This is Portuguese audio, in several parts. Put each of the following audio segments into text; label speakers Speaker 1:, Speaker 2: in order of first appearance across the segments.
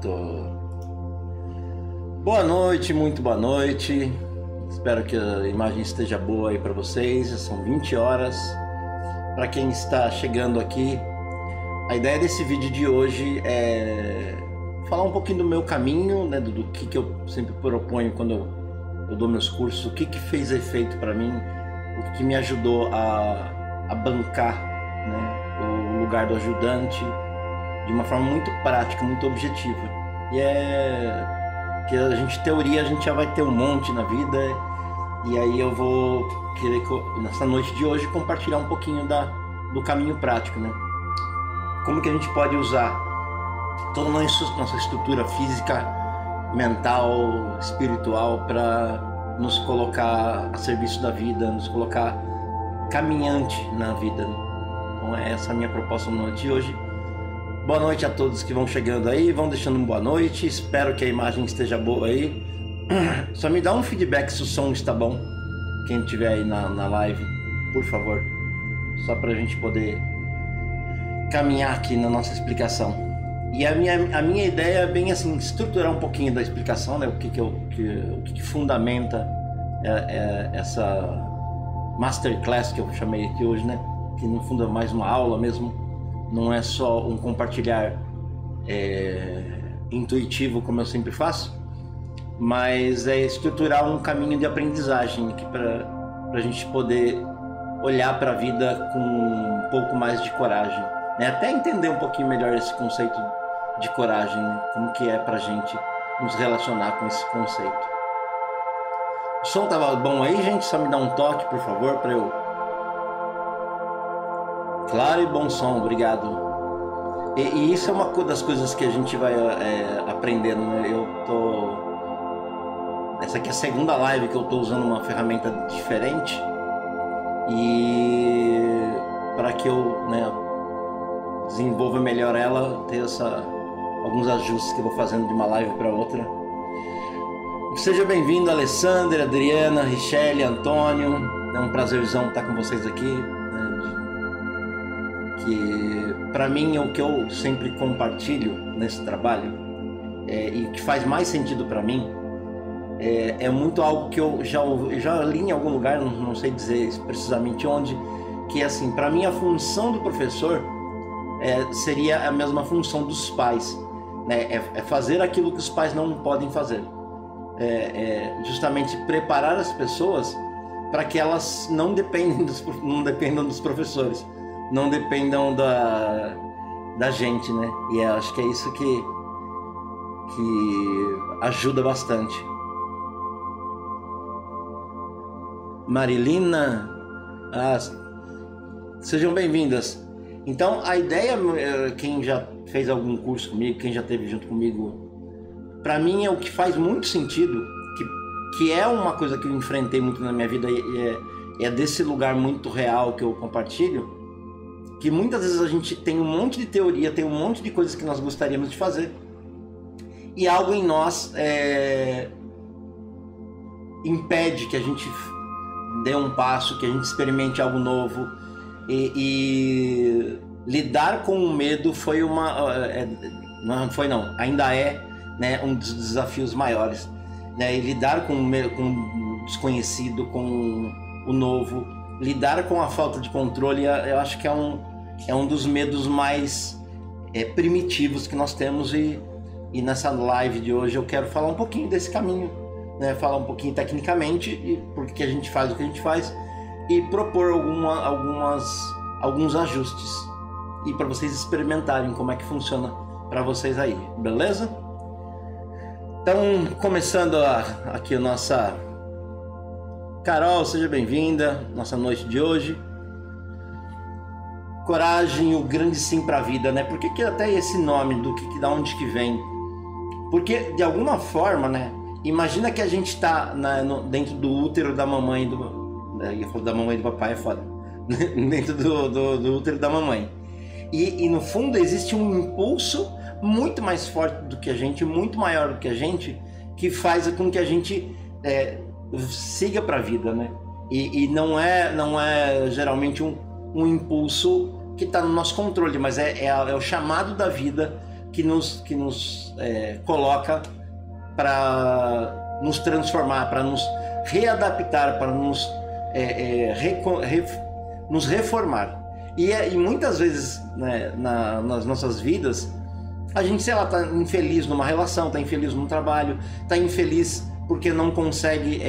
Speaker 1: Pronto. Boa noite, muito boa noite. Espero que a imagem esteja boa aí para vocês. São 20 horas. Para quem está chegando aqui, a ideia desse vídeo de hoje é falar um pouquinho do meu caminho, né, do, do que, que eu sempre proponho quando eu, eu dou meus cursos, o que, que fez efeito para mim, o que me ajudou a, a bancar né, o lugar do ajudante de uma forma muito prática, muito objetiva. E é que a gente teoria a gente já vai ter um monte na vida e aí eu vou querer nessa noite de hoje compartilhar um pouquinho da, do caminho prático, né? Como que a gente pode usar toda a nossa estrutura física, mental, espiritual para nos colocar a serviço da vida, nos colocar caminhante na vida. Né? Então é essa a minha proposta no noite de hoje. Boa noite a todos que vão chegando aí, vão deixando um boa noite. Espero que a imagem esteja boa aí. Só me dá um feedback se o som está bom. Quem estiver aí na, na live, por favor. Só para a gente poder caminhar aqui na nossa explicação. E a minha, a minha ideia é bem assim, estruturar um pouquinho da explicação, né? O que, que, eu, que, o que, que fundamenta é, é, essa masterclass que eu chamei aqui hoje, né? Que no fundo é mais uma aula mesmo, não é só um compartilhar é, intuitivo como eu sempre faço, mas é estruturar um caminho de aprendizagem para a gente poder olhar para a vida com um pouco mais de coragem, né? até entender um pouquinho melhor esse conceito de coragem, né? como que é para a gente nos relacionar com esse conceito. O som tava bom aí, gente? Só me dá um toque, por favor, para eu. Claro e bom som, obrigado. E, e, isso é uma das coisas que a gente vai é, aprendendo, né? Eu tô essa aqui é a segunda live que eu estou usando uma ferramenta diferente e para que eu né, desenvolva melhor ela, ter essa, alguns ajustes que eu vou fazendo de uma live para outra. Seja bem-vindo, Alessandra, Adriana, Richelle, Antônio. É um prazerzão estar com vocês aqui. Que para mim é o que eu sempre compartilho nesse trabalho é, e que faz mais sentido para mim é, é, muito algo que eu já, já li em algum lugar, não, não sei dizer precisamente onde, que é assim, para mim a função do professor é, seria a mesma função dos pais, né? É, é, fazer aquilo que os pais não podem fazer, é, é justamente preparar as pessoas para que elas não dependam dos, não dependam dos professores, não dependam da, da gente, né? E acho que é isso que que ajuda bastante. Marilina. Ah, sejam bem-vindas. Então, a ideia, eh, quem já fez algum curso comigo, quem já esteve junto comigo, para mim é o que faz muito sentido, que, que é uma coisa que eu enfrentei muito na minha vida e é, é desse lugar muito real que eu compartilho, que muitas vezes a gente tem um monte de teoria, tem um monte de coisas que nós gostaríamos de fazer, e algo em nós é, impede que a gente dê um passo, que a gente experimente algo novo. E, e lidar com o medo foi uma. É, não foi não, ainda é né, um dos desafios maiores. Né? E lidar com, com o desconhecido, com o novo, lidar com a falta de controle, eu acho que é um, é um dos medos mais é, primitivos que nós temos. E, e nessa live de hoje eu quero falar um pouquinho desse caminho né, falar um pouquinho tecnicamente e por que a gente faz o que a gente faz e propor alguma, algumas, alguns ajustes e para vocês experimentarem como é que funciona para vocês aí, beleza? Então, começando a, aqui a nossa Carol, seja bem-vinda, nossa noite de hoje. Coragem, o grande sim para a vida, né? Por que, que até esse nome do que, da onde que vem? Porque de alguma forma, né? Imagina que a gente está dentro do útero da mamãe do. Né, da mamãe do papai é foda. dentro do, do, do, útero da mamãe. E, e no fundo existe um impulso muito mais forte do que a gente, muito maior do que a gente, que faz com que a gente é, siga para a vida, né? E, e, não é não é geralmente um, um impulso que está no nosso controle, mas é, é, é, o chamado da vida que nos, que nos é, coloca para nos transformar, para nos readaptar, para nos, é, é, reco, re, nos reformar. E, é, e muitas vezes né, na, nas nossas vidas, a gente, sei lá, tá infeliz numa relação, tá infeliz num trabalho, tá infeliz porque não consegue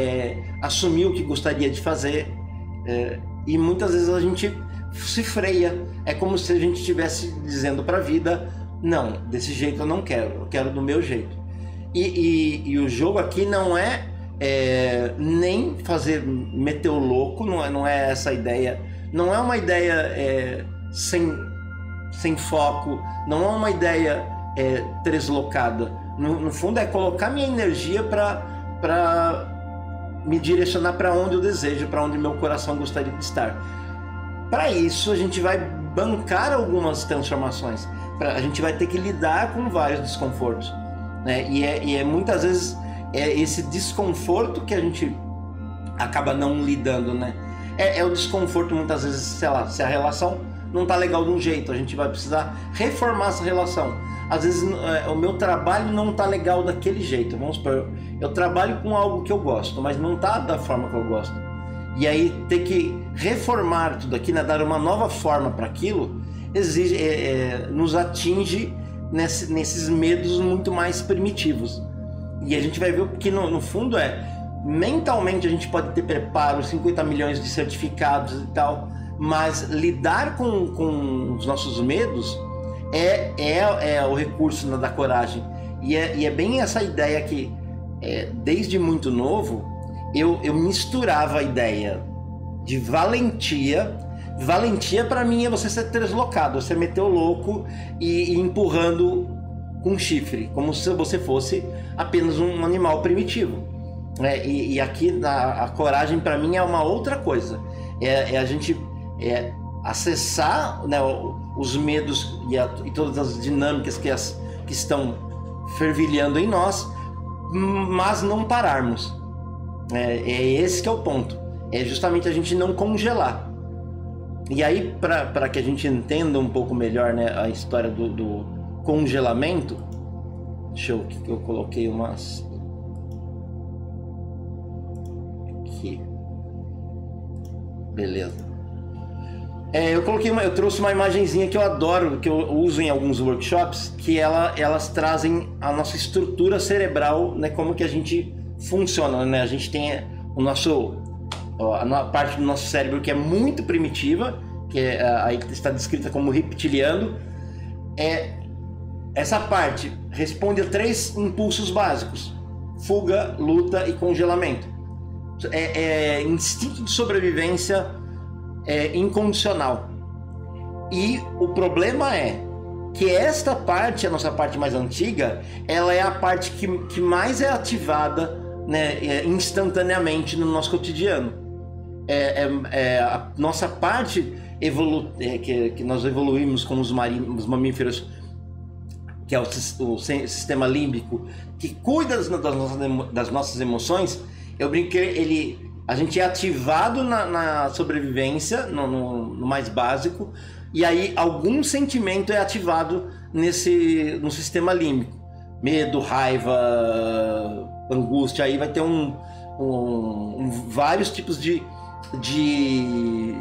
Speaker 1: assumir o que gostaria de fazer. E muitas vezes a gente se freia. É como se a gente estivesse dizendo para a vida: não, desse jeito eu não quero, eu quero do meu jeito. E, e, e o jogo aqui não é, é, nem fazer meter o louco, não é, não é essa ideia. Não é uma ideia é, sem, sem foco, não é uma ideia é. No, no fundo, é colocar minha energia para me direcionar para onde eu desejo, para onde meu coração gostaria de estar. Para isso, a gente vai bancar algumas transformações. Pra, a gente vai ter que lidar com vários desconfortos. Né? E, é, e é muitas vezes é esse desconforto que a gente acaba não lidando, né? É, é, o desconforto muitas vezes, sei lá, se a relação não tá legal de um jeito, a gente vai precisar reformar essa relação. Às vezes é, o meu trabalho não tá legal daquele jeito. Vamos supor, eu trabalho com algo que eu gosto, mas não tá da forma que eu gosto. E aí ter que reformar tudo aqui, né, dar uma nova forma para aquilo, exige, é, é, nos atinge nesse, nesses medos muito mais primitivos. E a gente vai ver que no, no fundo é mentalmente a gente pode ter preparo, 50 milhões de certificados e tal, mas lidar com, com os nossos medos é, é, é o recurso da coragem. E é, e é bem essa ideia que, é, desde muito novo, eu, eu misturava a ideia de valentia. Valentia para mim é você ser deslocado, você meter o louco e, e empurrando com chifre, como se você fosse apenas um animal primitivo. É, e, e, aqui a, a coragem para mim é uma outra coisa. É, é a gente é acessar né, os medos e, a, e, todas as dinâmicas que, as, que estão fervilhando em nós, mas não pararmos. É, é esse que é o ponto. É justamente a gente não congelar. E aí, para que a gente entenda um pouco melhor né, a história do, do congelamento, deixa eu que eu coloquei umas. Aqui. Beleza. É, eu coloquei uma, eu trouxe uma imagenzinha que eu adoro, que eu uso em alguns workshops, que ela, elas trazem a nossa estrutura cerebral, né, como que a gente funciona, né? A gente tem o nosso a parte do nosso cérebro que é muito primitiva, que é, aí está descrita como reptiliano, é essa parte responde a três impulsos básicos: fuga, luta e congelamento. É, é instinto de sobrevivência é, incondicional. E o problema é que esta parte, a nossa parte mais antiga, ela é a parte que, que mais é ativada né, é, instantaneamente no nosso cotidiano. É, é, é a nossa parte evolu é, que, que nós evoluímos como os, os mamíferos, que é o, o, sistema límbico, que cuida das, das, nossas, emoções, eu brinquei, ele a gente é ativado na, na sobrevivência, no, no, no, mais básico, e aí algum sentimento é ativado nesse no sistema límbico. Medo, raiva, angústia, aí vai ter um, um, um vários tipos de, de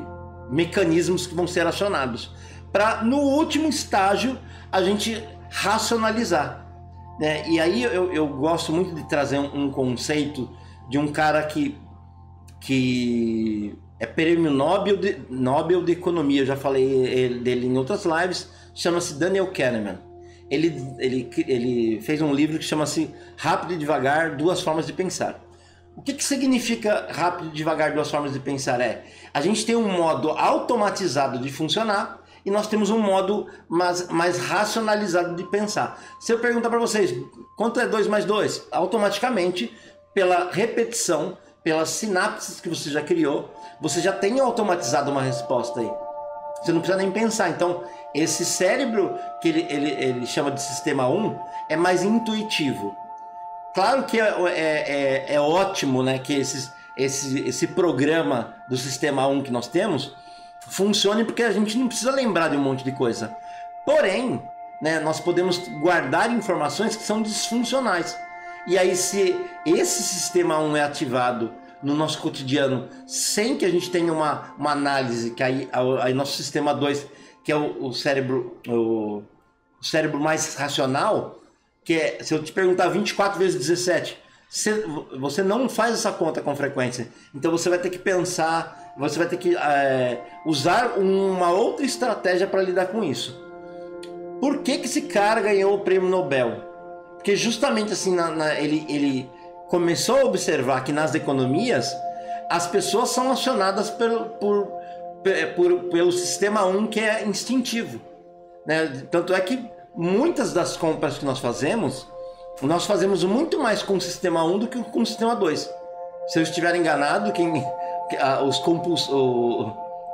Speaker 1: mecanismos que vão ser acionados. Para no último estágio a gente racionalizar. Né? E aí eu, eu gosto muito de trazer um, um conceito de um cara que que é prêmio Nobel de, Nobel de Economia, eu já falei dele em outras lives, chama-se Daniel Kahneman. Ele, ele, ele fez um livro que chama-se Rápido e Devagar, Duas Formas de Pensar. O que, que significa rápido e devagar, duas formas de pensar? É, a gente tem um modo automatizado de funcionar e nós temos um modo mais, mais racionalizado de pensar. Se eu perguntar para vocês, quanto é 2 mais 2? Automaticamente, pela repetição, pelas sinapses que você já criou, você já tem automatizado uma resposta aí. Você não precisa nem pensar. Então, esse cérebro que ele, ele, ele chama de sistema 1 é mais intuitivo. Claro que é, é, é, é ótimo né, que esses, esse, esse programa do sistema 1 que nós temos funcione porque a gente não precisa lembrar de um monte de coisa. Porém, né, nós podemos guardar informações que são disfuncionais. E aí, se esse sistema 1 é ativado no nosso cotidiano sem que a gente tenha uma, uma análise, que aí, aí nosso sistema 2, que é o, o cérebro o, o, cérebro mais racional, que é, se eu te perguntar 24 vezes 17, você, não faz essa conta com frequência. Então você vai ter que pensar, você vai ter que é, usar uma outra estratégia para lidar com isso. Por que, que esse cara ganhou o prêmio Nobel? Porque justamente assim, na, na, ele, ele começou a observar que nas economias as pessoas são acionadas pelo, por, por, pelo sistema 1 que é instintivo. Né? Tanto é que muitas das compras que nós fazemos, nós fazemos muito mais com o sistema 1 do que com o sistema 2. Se eu estiver enganado, quem, os, compuls,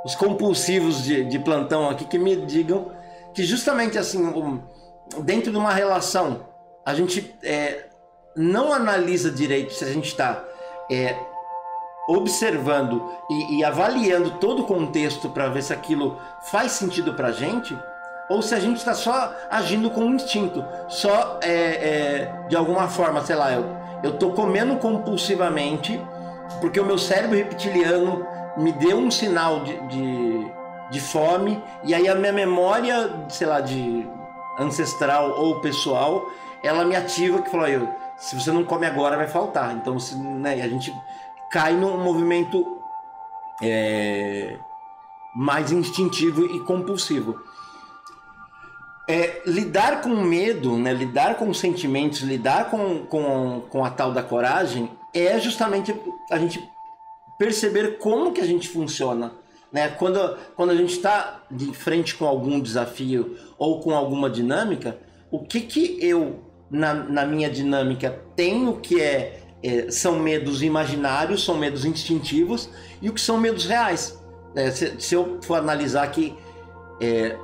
Speaker 1: os compulsivos de, de plantão aqui que me digam que justamente assim, dentro de uma relação, a gente é, não analisa direito se a gente está é, observando e, e, avaliando todo o contexto para ver se aquilo faz sentido para a gente, ou se a gente está só agindo com instinto, só é, é, de alguma forma, sei lá, eu, eu tô comendo compulsivamente porque o meu cérebro reptiliano me deu um sinal de, de de fome, e aí a minha memória, sei lá, de ancestral ou pessoal, ela me ativa que falou, eu, se você não come agora vai faltar. Então se, né, a gente cai num movimento é, mais instintivo e compulsivo. É, lidar com medo, né, lidar com sentimentos, lidar com, com, com a tal da coragem é justamente a gente perceber como que a gente funciona né? Quando, quando a gente está de frente com algum desafio ou com alguma dinâmica, o que, que eu, na, na minha dinâmica, tenho que é, é, são medos imaginários, são medos instintivos, e o que são medos reais. É, se, se, eu for analisar aqui, é,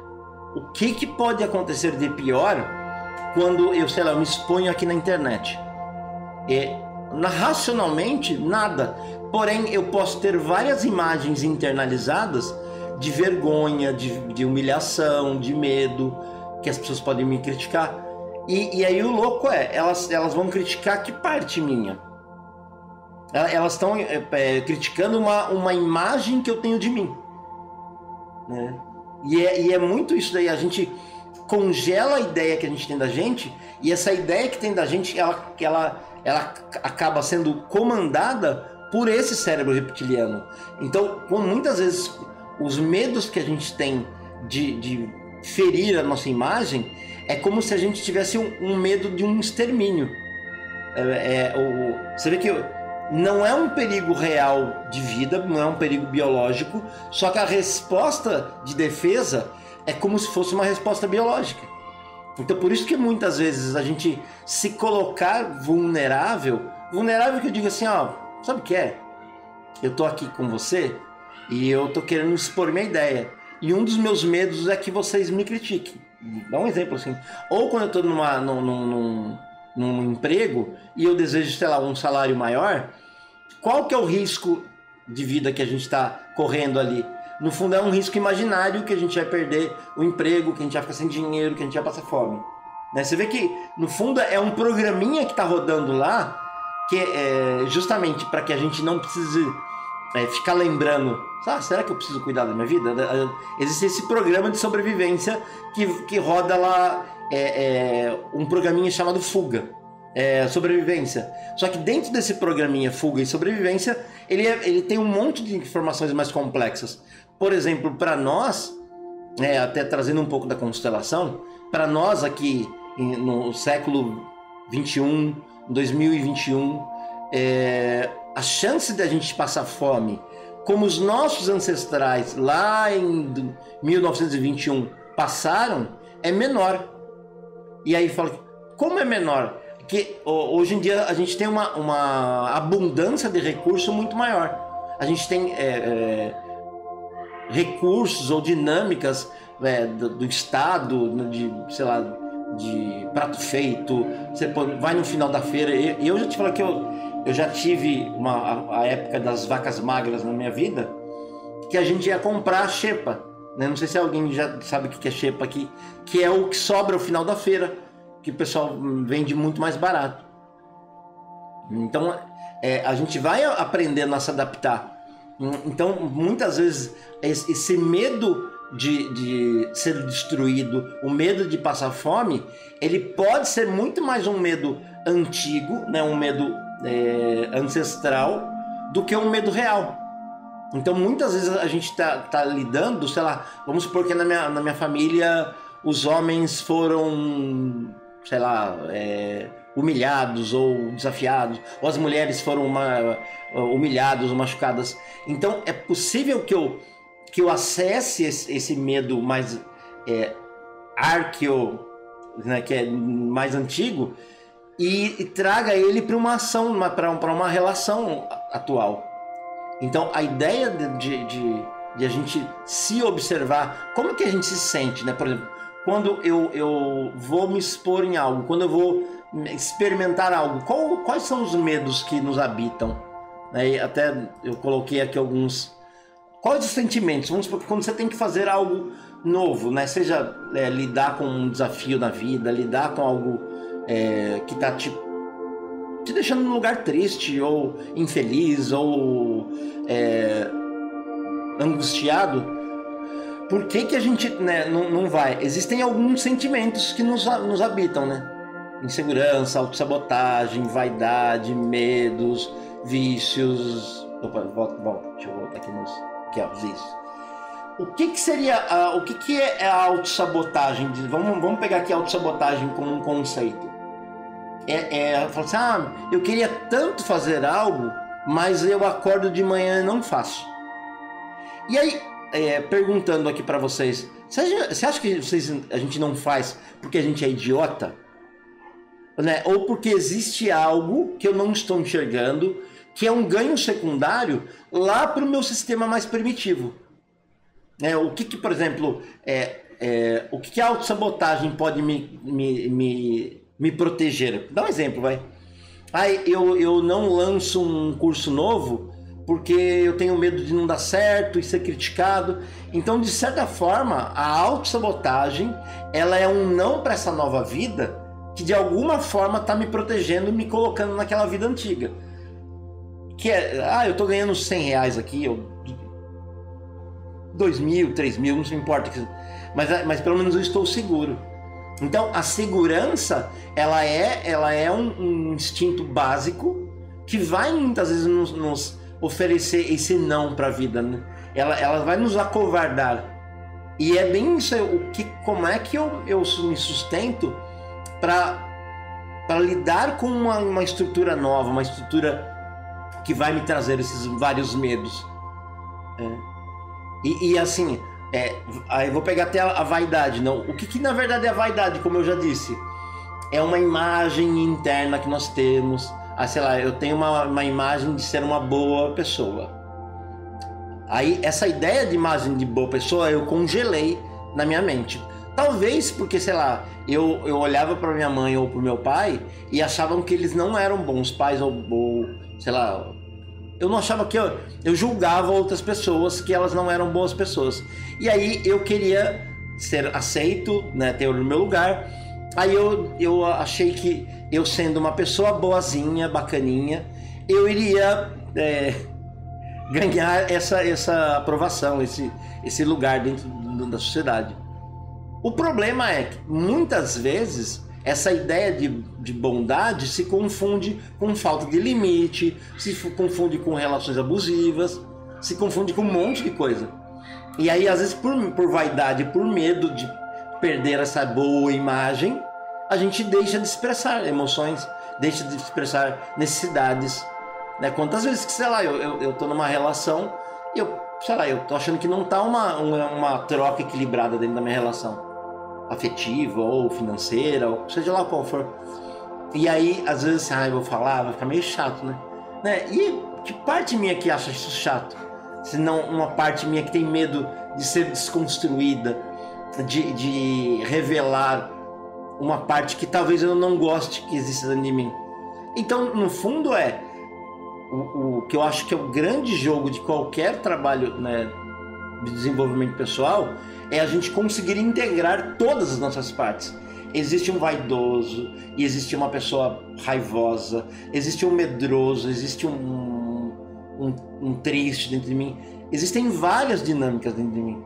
Speaker 1: o que, que pode acontecer de pior quando eu, sei lá, me exponho aqui na internet? É, racionalmente, nada. Porém, eu posso ter várias imagens internalizadas de vergonha, de, de humilhação, de medo, que as pessoas podem me criticar. E, e aí o louco é, elas, elas vão criticar que parte minha? Elas estão é, é, criticando uma, uma imagem que eu tenho de mim. Né? E, é, e é muito isso daí, a gente congela a ideia que a gente tem da gente, e essa ideia que tem da gente, ela, ela, ela acaba sendo comandada por esse cérebro reptiliano. Então, muitas vezes os medos que a gente tem de, de ferir a nossa imagem é como se a gente tivesse um, um medo de um extermínio. É, é, você vê que não é um perigo real de vida, não é um perigo biológico, só que a resposta de defesa é como se fosse uma resposta biológica. Então por isso que muitas vezes a gente se colocar vulnerável, vulnerável que eu digo assim, ó, Sabe o que é? Eu tô aqui com você e eu tô querendo expor minha ideia. E um dos meus medos é que vocês me critiquem. Dá um exemplo assim. Ou quando eu tô numa, num, num, num emprego e eu desejo, sei lá, um salário maior, qual que é o risco de vida que a gente está correndo ali? No fundo é um risco imaginário que a gente vai perder o emprego, que a gente vai ficar sem dinheiro, que a gente vai passar fome. Né? Você vê que no fundo é um programinha que está rodando lá que é justamente para que a gente não precise é, ficar lembrando, ah, será que eu preciso cuidar da minha vida? Existe esse programa de sobrevivência que, que roda lá é, é, um programinha chamado Fuga. É, sobrevivência. Só que dentro desse programinha Fuga e Sobrevivência, ele, é, ele tem um monte de informações mais complexas. Por exemplo, para nós, é, até trazendo um pouco da constelação, para nós aqui no século 21, 2021, é, a chance da gente passar fome, como os nossos ancestrais lá em 1921 passaram, é menor. E aí fala, como é menor? Porque hoje em dia a gente tem uma, uma abundância de recurso muito maior. A gente tem é, é, recursos ou dinâmicas é, do, do, Estado, de, sei lá, de prato feito, você vai no final da feira. E eu já te falei que eu, eu já tive uma, a, a, época das vacas magras na minha vida, que a gente ia comprar a xepa. Né? Não sei se alguém já sabe o que é xepa aqui, que é o que sobra ao final da feira, que o pessoal vende muito mais barato. Então é, a gente vai aprendendo a se adaptar. Então muitas vezes esse medo de, de ser destruído, o medo de passar fome, ele pode ser muito mais um medo antigo, né, um medo é, ancestral, do que um medo real. Então muitas vezes a gente tá, tá lidando, sei lá, vamos supor que na minha, na minha família os homens foram, sei lá, é, humilhados ou desafiados, ou as mulheres foram uma, humilhadas ou machucadas. Então é possível que eu, que eu acesse esse, medo mais é, arqueo, né, que é mais antigo, e, e traga ele para uma ação, para uma relação atual. Então a ideia de, de, de, a gente se observar, como que a gente se sente, né? Por exemplo, quando eu, eu vou me expor em algo, quando eu vou experimentar algo, qual, quais são os medos que nos habitam? Até eu coloquei aqui alguns. Quais os sentimentos? Vamos supor que quando você tem que fazer algo novo, né? Seja é, lidar com um desafio na vida, lidar com algo é, que está te te deixando num lugar triste, ou infeliz, ou é, angustiado, por que, que a gente né, não, não vai? Existem alguns sentimentos que nos, nos habitam, né? Insegurança, autossabotagem, vaidade, medos, vícios. Opa, volta, volta. Deixa eu voltar aqui nos. Ó, os vícios. O que, que seria. A, o que, que é a autossabotagem? Vamos, vamos pegar aqui a autossabotagem como um conceito é, é fala assim, ah, eu queria tanto fazer algo, mas eu acordo de manhã e não faço. E aí, é, perguntando aqui para vocês, você acha que vocês, a gente não faz porque a gente é idiota? Né? Ou porque existe algo que eu não estou enxergando, que é um ganho secundário lá para o meu sistema mais primitivo? Né? O que, que por exemplo, é, é, o que, que a autossabotagem pode me, me, me me proteger. Dá um exemplo, vai. Ai, eu, eu não lanço um curso novo porque eu tenho medo de não dar certo e ser criticado. Então, de certa forma, a autossabotagem, ela é um não para essa nova vida que de alguma forma está me protegendo e me colocando naquela vida antiga. Que é, ah, eu tô ganhando 100 reais aqui, ou 2 mil, 3 mil, não se importa. Mas, mas pelo menos eu estou seguro. Então, a segurança, ela é, ela é um, um instinto básico que vai muitas vezes nos, nos oferecer esse não para a vida, né? Ela, ela vai nos acovardar. E é bem isso, o que, como é que eu, eu me sustento para lidar com uma, uma estrutura nova, uma estrutura que vai me trazer esses vários medos. É. E, e assim, é, aí vou pegar até a, a vaidade, não. O que, que, na verdade é a vaidade, como eu já disse? É uma imagem interna que nós temos. Ah, sei lá, eu tenho uma, uma imagem de ser uma boa pessoa. Aí essa ideia de imagem de boa pessoa eu congelei na minha mente. Talvez porque, sei lá, eu, eu olhava para minha mãe ou para meu pai e achavam que eles não eram bons pais ou, ou sei lá, eu não achava que eu, eu julgava outras pessoas que elas não eram boas pessoas. E aí eu queria ser aceito, né, ter o meu lugar. Aí eu, eu achei que eu sendo uma pessoa boazinha, bacaninha, eu iria é, ganhar essa, essa aprovação, esse, esse lugar dentro da sociedade. O problema é que muitas vezes essa ideia de, de bondade se confunde com falta de limite, se confunde com relações abusivas, se confunde com um monte de coisa. E aí, às vezes, por, por vaidade, por medo de perder essa boa imagem, a gente deixa de expressar emoções, deixa de expressar necessidades. Né? Quantas vezes que, sei lá, eu, eu, eu tô numa relação e eu, sei lá, eu tô achando que não tá uma, uma, uma troca equilibrada dentro da minha relação afetiva ou financeira, ou seja lá qual for. E aí, às vezes, assim, ah, eu vou falar, vai ficar meio chato, né? né? E que parte minha que acha isso chato? Se não uma parte minha que tem medo de ser desconstruída, de, de revelar uma parte que talvez eu não goste que exista dentro de mim. Então, no fundo, é o, o que eu acho que é o grande jogo de qualquer trabalho né, de desenvolvimento pessoal é a gente conseguir integrar todas as nossas partes. Existe um vaidoso, e existe uma pessoa raivosa, existe um medroso, existe um, um, um triste dentro de mim. Existem várias dinâmicas dentro de mim.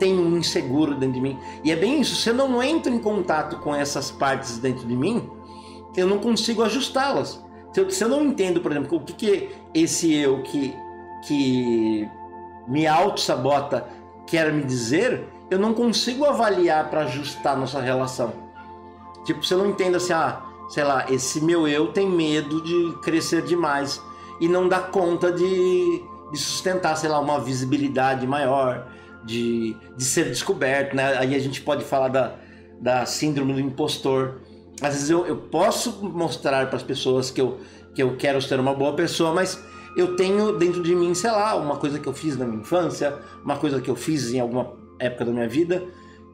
Speaker 1: Tem um inseguro dentro de mim. E é bem isso, se eu não entro em contato com essas partes dentro de mim, eu não consigo ajustá-las. Se se eu não entendo, por exemplo, o que, que esse eu que, que me auto-sabota quer me dizer, eu não consigo avaliar para ajustar nossa relação. Tipo, eu não entendo assim, ah, sei lá, esse meu eu tem medo de crescer demais e não dá conta de, de sustentar, sei lá, uma visibilidade maior, de, de ser descoberto, né? Aí a gente pode falar da, da síndrome do impostor. Às vezes eu, eu posso mostrar para as pessoas que eu, que eu quero ser uma boa pessoa, mas eu tenho dentro de mim, sei lá, uma coisa que eu fiz na minha infância, uma coisa que eu fiz em alguma época da minha vida,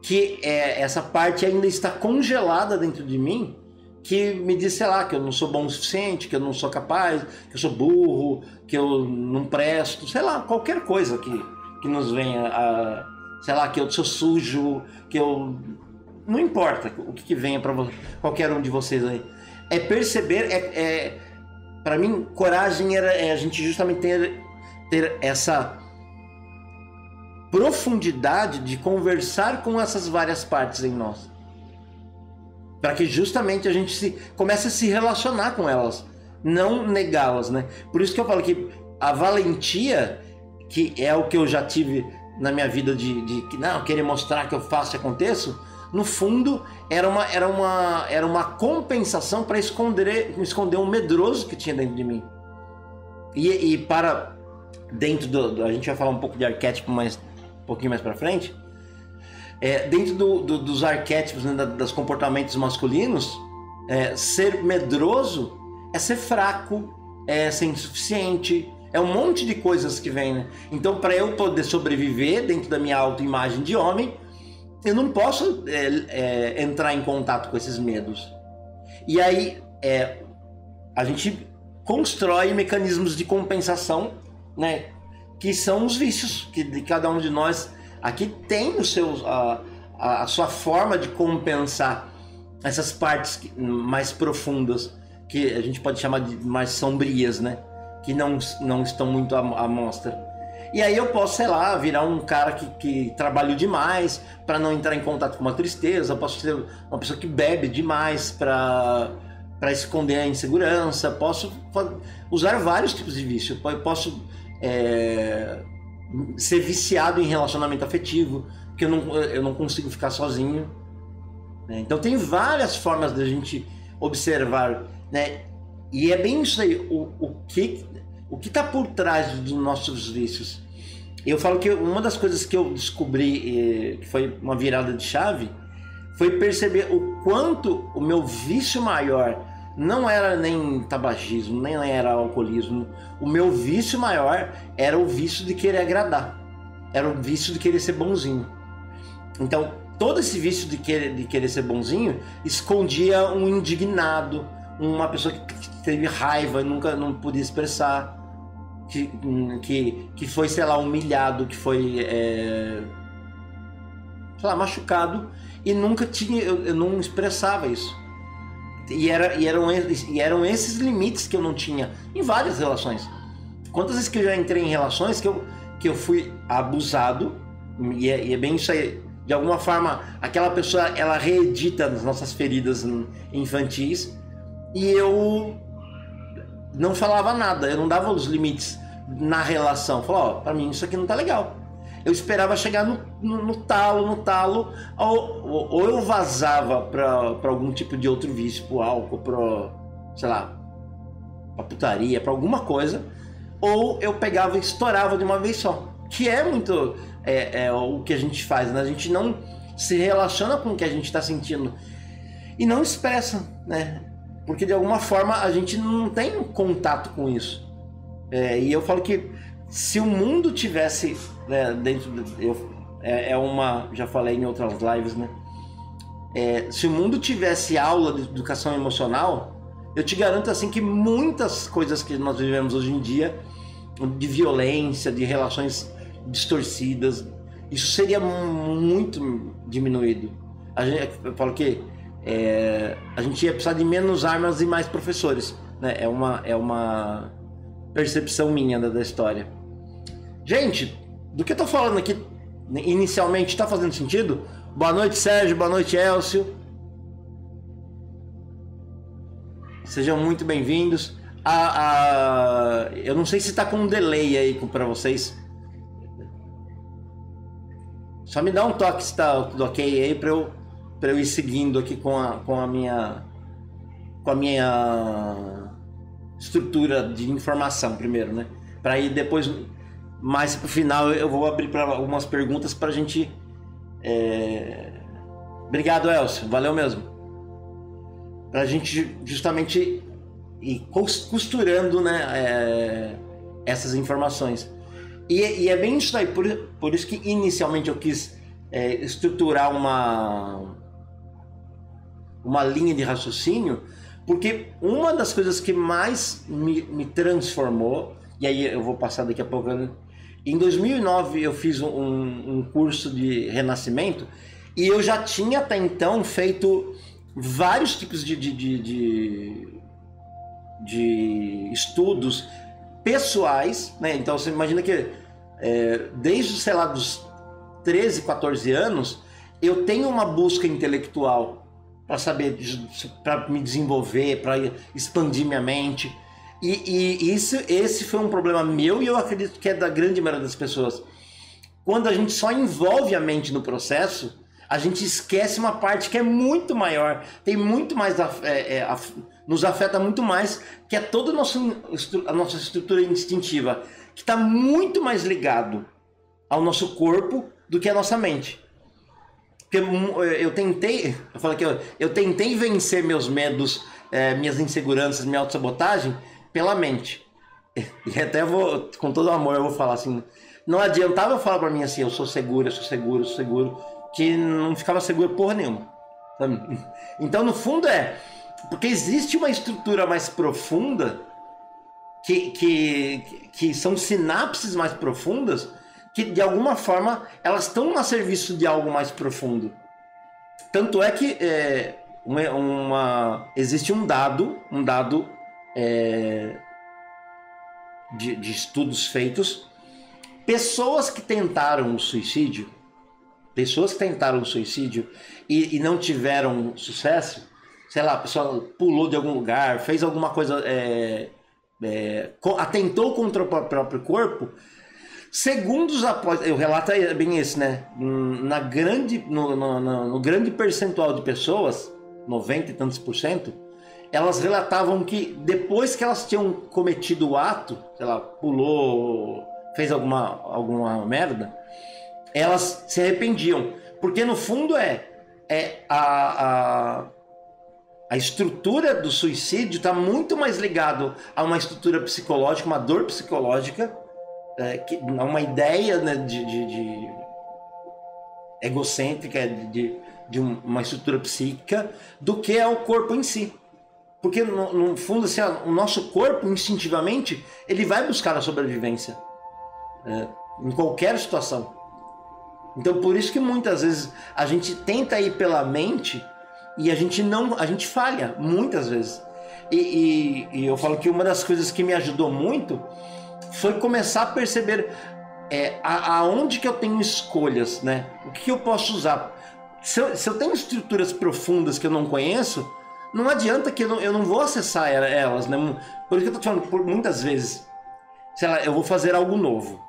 Speaker 1: que é, essa parte ainda está congelada dentro de mim, que me diz, sei lá, que eu não sou bom o suficiente, que eu não sou capaz, que eu sou burro, que eu não presto, sei lá, qualquer coisa que, que nos venha a, sei lá, que eu sou sujo, que eu não importa o que, que venha para qualquer um de vocês aí. É perceber, é, é para mim, coragem era é a gente justamente ter, ter essa profundidade de conversar com essas várias partes em nós. Para que justamente a gente se comece a se relacionar com elas, não negá-las, né? Por isso que eu falo que a valentia, que é o que eu já tive na minha vida de, de não querer mostrar que eu faço e aconteço, no fundo era uma, era uma, era uma compensação para esconder, esconder um medroso que tinha dentro de mim. E, e para dentro do, do, a gente vai falar um pouco de arquétipo mais um pouquinho mais para frente. É, dentro do, do, dos arquétipos né, dos comportamentos masculinos, é, ser medroso é ser fraco, é ser insuficiente, é um monte de coisas que vem. Né? Então, para eu poder sobreviver dentro da minha autoimagem de homem, eu não posso é, é, entrar em contato com esses medos. E aí é, a gente constrói mecanismos de compensação, né? Que são os vícios que de cada um de nós aqui tem o seu, a, a, sua forma de compensar essas partes mais profundas que a gente pode chamar de mais sombrias, né? Que não, não estão muito à, à mostra. E aí eu posso, sei lá, virar um cara que, que trabalho demais para não entrar em contato com uma tristeza, eu posso ser uma pessoa que bebe demais para para esconder a insegurança, posso usar vários tipos de vício, eu posso é, ser viciado em relacionamento afetivo, porque eu não, eu não consigo ficar sozinho. Né? Então tem várias formas da gente observar, né? E é bem isso aí, o, o que o que está por trás dos nossos vícios. Eu falo que uma das coisas que eu descobri, eh, que foi uma virada de chave, foi perceber o quanto o meu vício maior não era nem tabagismo, nem era alcoolismo. O meu vício maior era o vício de querer agradar. Era o vício de querer ser bonzinho. Então, todo esse vício de querer, de querer ser bonzinho escondia um indignado, uma pessoa que teve raiva e nunca não podia expressar que, que, que foi, sei lá, humilhado, que foi, é, sei lá, machucado e nunca tinha, eu, eu não expressava isso. E, era, e, eram, e eram esses limites que eu não tinha em várias relações. Quantas vezes que eu já entrei em relações que eu, que eu fui abusado, e é, e é bem isso aí, de alguma forma, aquela pessoa ela reedita as nossas feridas infantis e eu não falava nada, eu não dava os limites na relação. Falava, ó, pra mim isso aqui não tá legal. Eu esperava chegar no, no, no talo, no talo, ou, ou, eu vazava pra algum tipo de outro vício, pro álcool, pro, sei lá, pra putaria, pra alguma coisa, ou eu pegava e estourava de uma vez só. Que é muito é, é o que a gente faz, né? A gente não se relaciona com o que a gente está sentindo e não expressa, né? Porque de alguma forma a gente não tem contato com isso. É, e eu falo que se o mundo tivesse né, dentro de, eu, é, é, uma já falei em outras lives né é, se o mundo tivesse aula de educação emocional eu te garanto assim que muitas coisas que nós vivemos hoje em dia de violência de relações distorcidas. Isso seria muito diminuído. A gente, eu falo que é, a gente ia precisar de menos armas e mais professores. Né? É, uma, é uma percepção minha da, da história. Gente, do que eu tô falando aqui inicialmente está fazendo sentido? Boa noite, Sérgio. Boa noite, Elcio. Sejam muito bem-vindos. A, a, eu não sei se está com um delay aí para vocês. Só me dá um toque se está tudo ok aí para eu, eu ir seguindo aqui com a, com a minha com a minha estrutura de informação primeiro, né? Para ir depois mais para o final eu vou abrir para algumas perguntas para a gente. É... Obrigado, Elcio. Valeu mesmo. Para a gente justamente ir costurando né, é... essas informações. E, e, é bem isso aí. Por, por isso que inicialmente eu quis é, estruturar uma, uma linha de raciocínio, porque uma das coisas que mais me, me transformou, e aí eu vou passar daqui a pouco né, em 2009 eu fiz um, um curso de renascimento e eu já tinha até então feito vários tipos de, de, de, de, de estudos pessoais, né? Então você imagina que é, desde, sei lá, dos 13, 14 anos, eu tenho uma busca intelectual para saber, para me desenvolver, para expandir minha mente. E, e isso, esse foi um problema meu e eu acredito que é da grande maioria das pessoas. Quando a gente só envolve a mente no processo, a gente esquece uma parte que é muito maior, tem muito mais, é, é, nos afeta muito mais, que é toda a nossa, a nossa estrutura instintiva, que está muito mais ligado ao nosso corpo do que à nossa mente. Porque eu tentei, eu falo que eu, eu tentei vencer meus medos, é, minhas inseguranças, minha autossabotagem, pela mente. E até vou, com todo amor, eu vou falar assim: não adiantava eu falar para mim assim, eu sou seguro, eu sou seguro, eu sou seguro, que não ficava seguro porra nenhuma. Então, no fundo, é porque existe uma estrutura mais profunda, que, que, que são sinapses mais profundas, que de alguma forma elas estão a serviço de algo mais profundo. Tanto é que é, uma, uma, existe um dado, um dado é, de, de estudos feitos, pessoas que tentaram o suicídio, pessoas que tentaram o suicídio e, e, não tiveram sucesso, sei lá, a pessoa pulou de algum lugar, fez alguma coisa, é, é, atentou contra o próprio corpo, segundos após, o relato é bem esse, né? Na grande, no, no, no, no grande percentual de pessoas, 90 e tantos por cento, elas relatavam que depois que elas tinham cometido o ato, sei lá, pulou, fez alguma, alguma merda, elas se arrependiam. Porque no fundo é, é a, a, a estrutura do suicídio está muito mais ligado a uma estrutura psicológica, uma dor psicológica, é, que, uma ideia né, de, de, de egocêntrica, de, de uma estrutura psíquica, do que é o corpo em si. Porque no, no fundo, assim, o nosso corpo, instintivamente, ele vai buscar a sobrevivência. É, em qualquer situação. Então por isso que muitas vezes a gente tenta ir pela mente e a gente não, a gente falha muitas vezes. E, e, e eu falo que uma das coisas que me ajudou muito foi começar a perceber é, a, aonde que eu tenho escolhas, né? O que, eu posso usar? Se eu, se eu tenho estruturas profundas que eu não conheço, não adianta que eu não, eu não vou acessar elas, né? Por isso que eu tô falando, por muitas vezes, sei lá, eu vou fazer algo novo.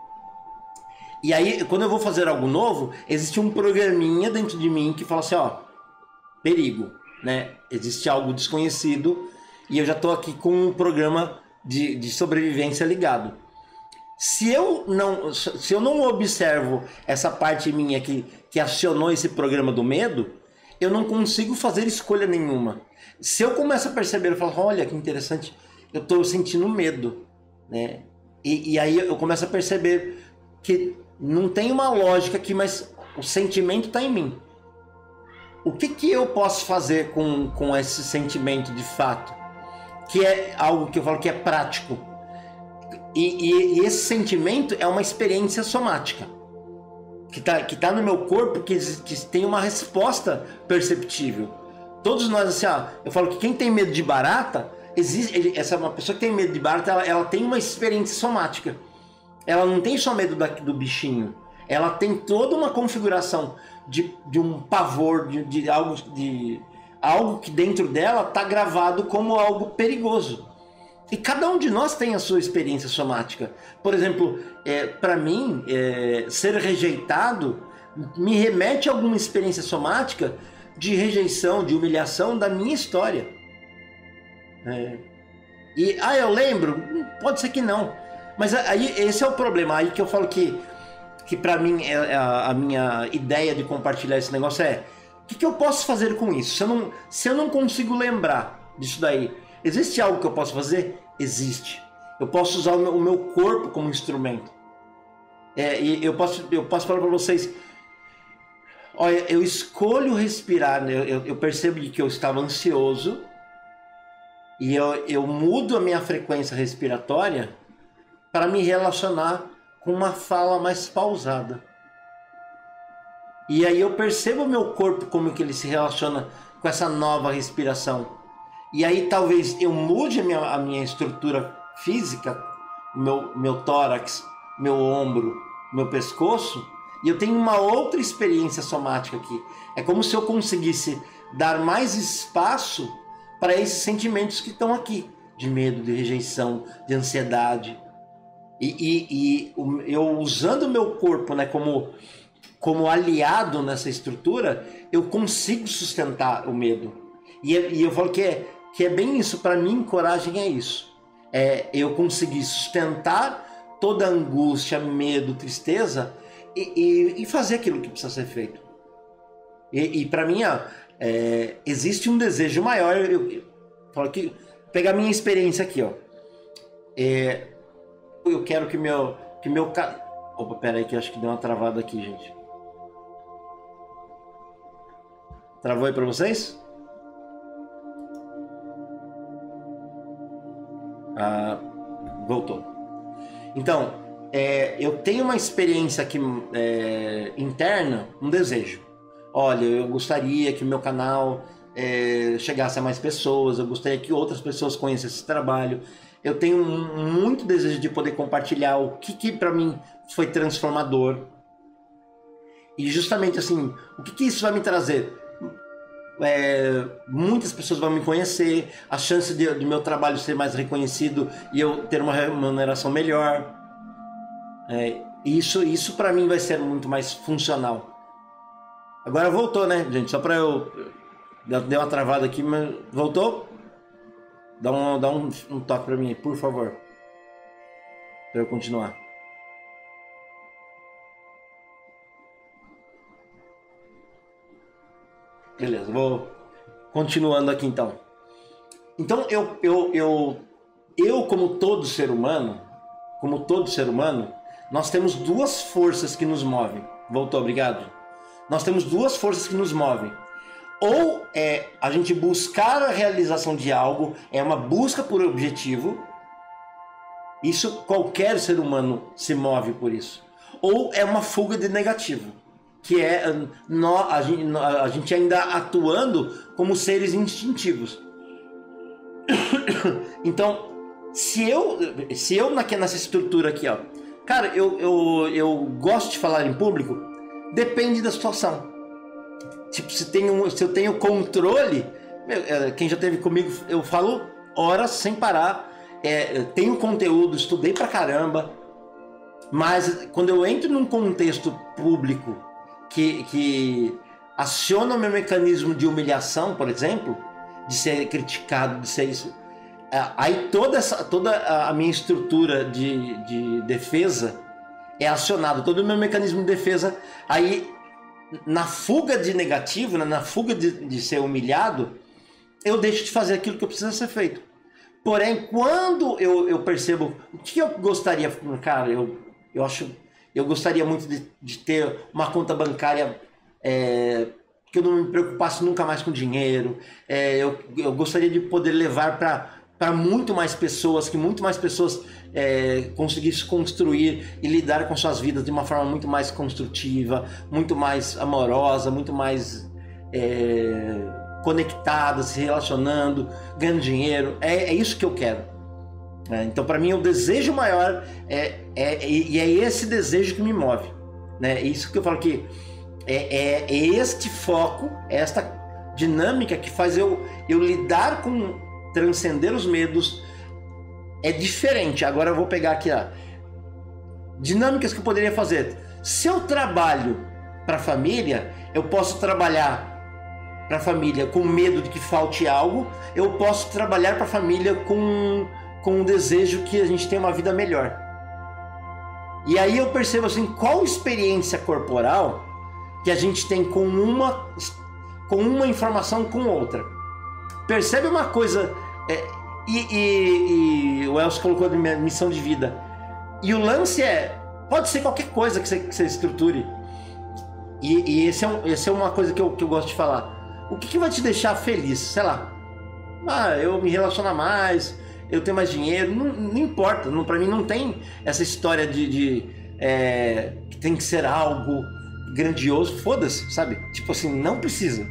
Speaker 1: E aí, quando eu vou fazer algo novo, existe um programinha dentro de mim que fala assim, ó, perigo, né? Existe algo desconhecido e eu já tô aqui com um programa de, de sobrevivência ligado. Se eu não, se eu não observo essa parte minha que, que acionou esse programa do medo, eu não consigo fazer escolha nenhuma. Se eu começo a perceber, eu falo, olha que interessante, eu estou sentindo medo, né? E, e, aí eu começo a perceber que não tem uma lógica aqui, mas o sentimento está em mim. O que, que eu posso fazer com, com esse sentimento de fato? Que é algo que eu falo que é prático. E, e, e esse sentimento é uma experiência somática que está que tá no meu corpo que, que tem uma resposta perceptível. Todos nós, assim, ó, eu falo que quem tem medo de barata, existe, essa uma pessoa que tem medo de barata, ela, ela tem uma experiência somática. Ela não tem só medo da, do bichinho, ela tem toda uma configuração de, de um pavor, de, de algo de algo que dentro dela está gravado como algo perigoso. E cada um de nós tem a sua experiência somática. Por exemplo, é, para mim, é, ser rejeitado me remete a alguma experiência somática de rejeição, de humilhação da minha história. É. E, ah, eu lembro? Pode ser que não. Mas aí esse é o problema. Aí que eu falo que, que para mim, é, é a, a, minha ideia de compartilhar esse negócio é: o que, que eu posso fazer com isso? Se eu, não, se eu não consigo lembrar disso daí, Existe algo que eu posso fazer? Existe. Eu posso usar o meu corpo como instrumento. É, e eu posso, eu posso falar para vocês. Olha, eu escolho respirar. Né? Eu, eu, percebo que eu estava ansioso e eu, eu mudo a minha frequência respiratória para me relacionar com uma fala mais pausada. E aí eu percebo o meu corpo como que ele se relaciona com essa nova respiração. E aí talvez eu mude a minha, a minha estrutura física, meu, meu tórax, meu ombro, meu pescoço, e eu tenho uma outra experiência somática aqui. É como se eu conseguisse dar mais espaço para esses sentimentos que estão aqui, de medo, de rejeição, de ansiedade. E, e, e eu usando o meu corpo né, como, como aliado nessa estrutura, eu consigo sustentar o medo. E, e eu falo que é, que é bem isso. Para mim, coragem é isso. É eu conseguir sustentar toda angústia, medo, tristeza e, e, fazer aquilo que precisa ser feito. E, e para mim, é, existe um desejo maior. Eu, eu falo que pegar minha experiência aqui, ó. É, eu quero que meu que meu Opa, pera aí que acho que deu uma travada aqui, gente. Travou aí para vocês? Ah, voltou. Então, é, eu tenho uma experiência aqui é, interna, um desejo. Olha, eu gostaria que o meu canal é, chegasse a mais pessoas, eu gostaria que outras pessoas conhecessem esse trabalho. Eu tenho muito desejo de poder compartilhar o que, que para mim foi transformador. E justamente assim, o que, que isso vai me trazer? é, muitas pessoas vão me conhecer, a chance de, de, meu trabalho ser mais reconhecido e eu ter uma remuneração melhor. É, isso isso para mim vai ser muito mais funcional. Agora voltou, né, gente? Só para eu. Deu uma travada aqui, mas voltou? Dá um, dá um, um toque para mim, por favor. Para eu continuar. Beleza, vou continuando aqui então. Então eu, eu, eu, eu como todo ser humano, como todo ser humano, nós temos duas forças que nos movem. Voltou, obrigado. Nós temos duas forças que nos movem. Ou é a gente buscar a realização de algo, é uma busca por objetivo. Isso qualquer ser humano se move por isso. Ou é uma fuga de negativo que é a, gente, a gente ainda atuando como seres instintivos. Então, se eu, se eu nessa estrutura aqui, ó, cara, eu, eu, eu gosto de falar em público, depende da situação. Tipo, se, tem um, se eu tenho controle, é, quem já teve comigo, eu falo horas sem parar, é, tenho conteúdo, estudei pra caramba, mas quando eu entro num contexto público que, que aciona o meu mecanismo de humilhação, por exemplo, de ser criticado, de ser isso. É, aí toda, essa, toda a minha estrutura de, de defesa é acionada, todo o meu mecanismo de defesa. Aí, na fuga de negativo, né, na fuga de, de ser humilhado, eu deixo de fazer aquilo que precisa ser feito. Porém, quando eu, eu percebo o que eu gostaria, cara, eu, eu acho eu gostaria muito de, de ter uma conta bancária é, que eu não me preocupasse nunca mais com dinheiro. É, eu, eu gostaria de poder levar para para muito mais pessoas, que muito mais pessoas é, conseguissem construir e lidar com suas vidas de uma forma muito mais construtiva, muito mais amorosa, muito mais é, conectada, se relacionando, ganhando dinheiro. É, é isso que eu quero. É, então, para mim, o desejo maior é, é, e é esse desejo que me move. Né? É isso que eu falo que é, é, é este foco, é esta dinâmica que faz eu, eu lidar com transcender os medos. É diferente. Agora eu vou pegar aqui a dinâmicas que eu poderia fazer. Se eu trabalho para a família, eu posso trabalhar para a família com medo de que falte algo, eu posso trabalhar para a família com com o desejo que a gente tenha uma vida melhor. E aí eu percebo assim, qual experiência corporal que a gente tem com uma com uma informação com outra. Percebe uma coisa é, e, e, e, o Elcio colocou de missão de vida. E o lance é pode ser qualquer coisa que você, que você estruture. E, e esse, é um, esse é uma coisa que eu, que eu gosto de falar. O que, que vai te deixar feliz? Sei lá. Ah, eu me relacionar mais, eu tenho mais dinheiro, não, não importa, não, para mim não tem essa história de, de é, que tem que ser algo grandioso, foda-se, sabe? Tipo assim, não precisa.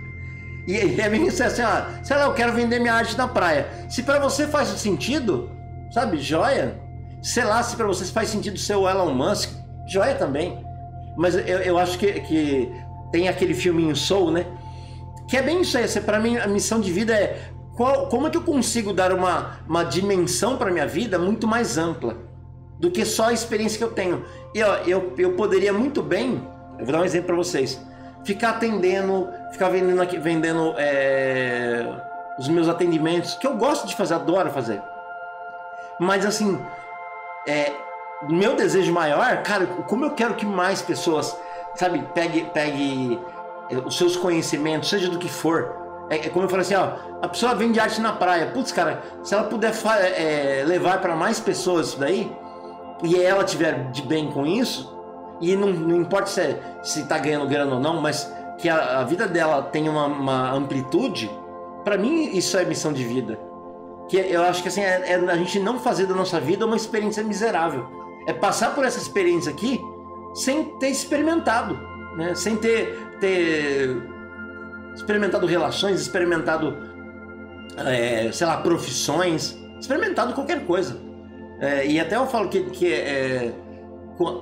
Speaker 1: E, e é bem isso assim, ó, sei lá, eu quero vender minha arte na praia. Se para você faz sentido, sabe, joia. Sei lá, se para você faz sentido ser o Elon Musk, joia também. Mas eu, eu acho que, que tem aquele filminho Soul, né? Que é bem isso aí. Para mim, a missão de vida é qual, como é que eu consigo dar uma, uma dimensão para minha vida muito mais ampla do que só a experiência que eu tenho? E ó, eu, eu poderia muito bem, eu vou dar um exemplo para vocês, ficar atendendo, ficar vendendo vendendo é, os meus atendimentos, que eu gosto de fazer, adoro fazer. Mas assim, é, meu desejo maior, cara, como eu quero que mais pessoas, sabe, pegue, pegue é, os seus conhecimentos, seja do que for, é, é, como eu falei assim, ó, a pessoa vende arte na praia. Putz, cara, se ela puder é, levar para mais pessoas isso daí, e ela tiver de bem com isso, e não, não importa se, é, se tá ganhando grana ou não, mas que a, a vida dela tenha uma, uma amplitude, para mim isso é missão de vida. Que eu acho que assim, é, é a gente não fazer da nossa vida uma experiência miserável. É passar por essa experiência aqui sem ter experimentado, né? sem ter, ter experimentado relações, experimentado, é, sei lá, profissões, experimentado qualquer coisa. É, e até eu falo que, que é,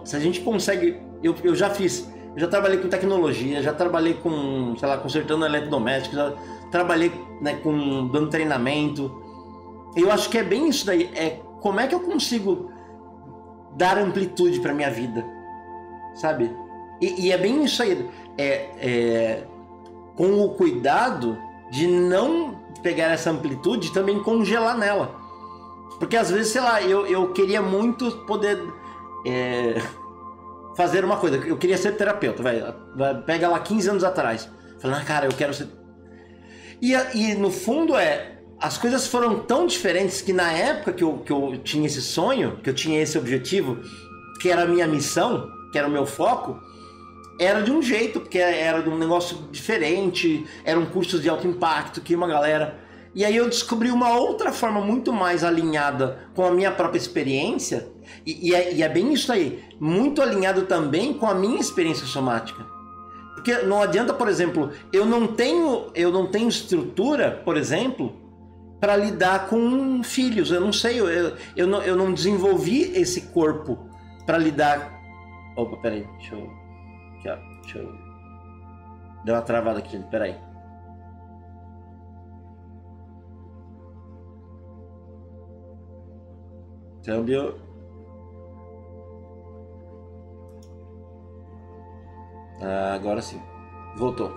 Speaker 1: se a gente consegue. Eu, eu já fiz, eu já trabalhei com tecnologia, já trabalhei com, sei lá, consertando eletrodomésticos, já trabalhei né, com dando treinamento. Eu acho que é bem isso daí. É como é que eu consigo dar amplitude para minha vida, sabe? E, e, é bem isso aí. É, é, com o cuidado de não pegar essa amplitude e também congelar nela. Porque às vezes, sei lá, eu, eu queria muito poder é, fazer uma coisa. Eu queria ser terapeuta, vai, pega lá 15 anos atrás. Falando, ah, cara, eu quero ser. E, e no fundo é. As coisas foram tão diferentes que na época que eu, que eu tinha esse sonho, que eu tinha esse objetivo, que era a minha missão, que era o meu foco, era de um jeito, porque era de um negócio diferente, eram cursos de alto impacto, que uma galera. E aí eu descobri uma outra forma muito mais alinhada com a minha própria experiência, e, e, é, e é bem isso aí, muito alinhado também com a minha experiência somática. Porque não adianta, por exemplo, eu não tenho, eu não tenho estrutura, por exemplo, para lidar com filhos. Eu não sei, eu, eu, não, eu não desenvolvi esse corpo para lidar. Opa, peraí, deixa eu. Aqui, ó. Deixa eu. Deu uma travada aqui, gente. Pera aí. Câmbio. Ah, agora sim. Voltou.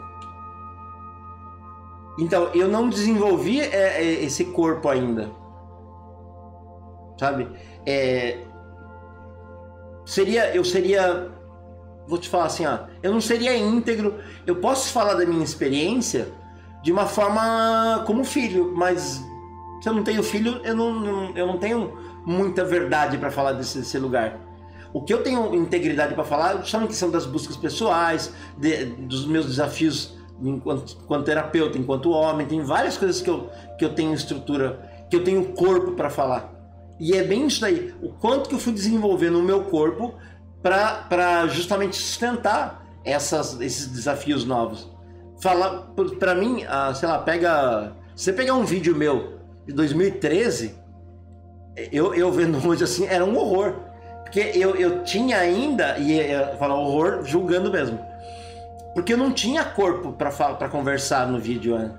Speaker 1: Então, eu não desenvolvi é, é, esse corpo ainda. Sabe? É, seria, eu seria vou te falar assim, ó, eu não seria íntegro. Eu posso falar da minha experiência de uma forma como filho, mas se eu não tenho filho, eu não, eu não tenho muita verdade para falar desse, desse, lugar. O que eu tenho integridade para falar são são das buscas pessoais, de, dos meus desafios enquanto, enquanto terapeuta, enquanto homem. Tem várias coisas que eu, que eu tenho estrutura que eu tenho corpo para falar. E é bem isso daí, o quanto que eu fui desenvolvendo o meu corpo para justamente sustentar essas, esses desafios novos. Fala, para mim, ah, sei lá, pega, você pegar um vídeo meu de 2013, eu, eu vendo hoje assim, era um horror. Porque eu, eu tinha ainda, e eu falar horror julgando mesmo, porque eu não tinha corpo para conversar no vídeo antes.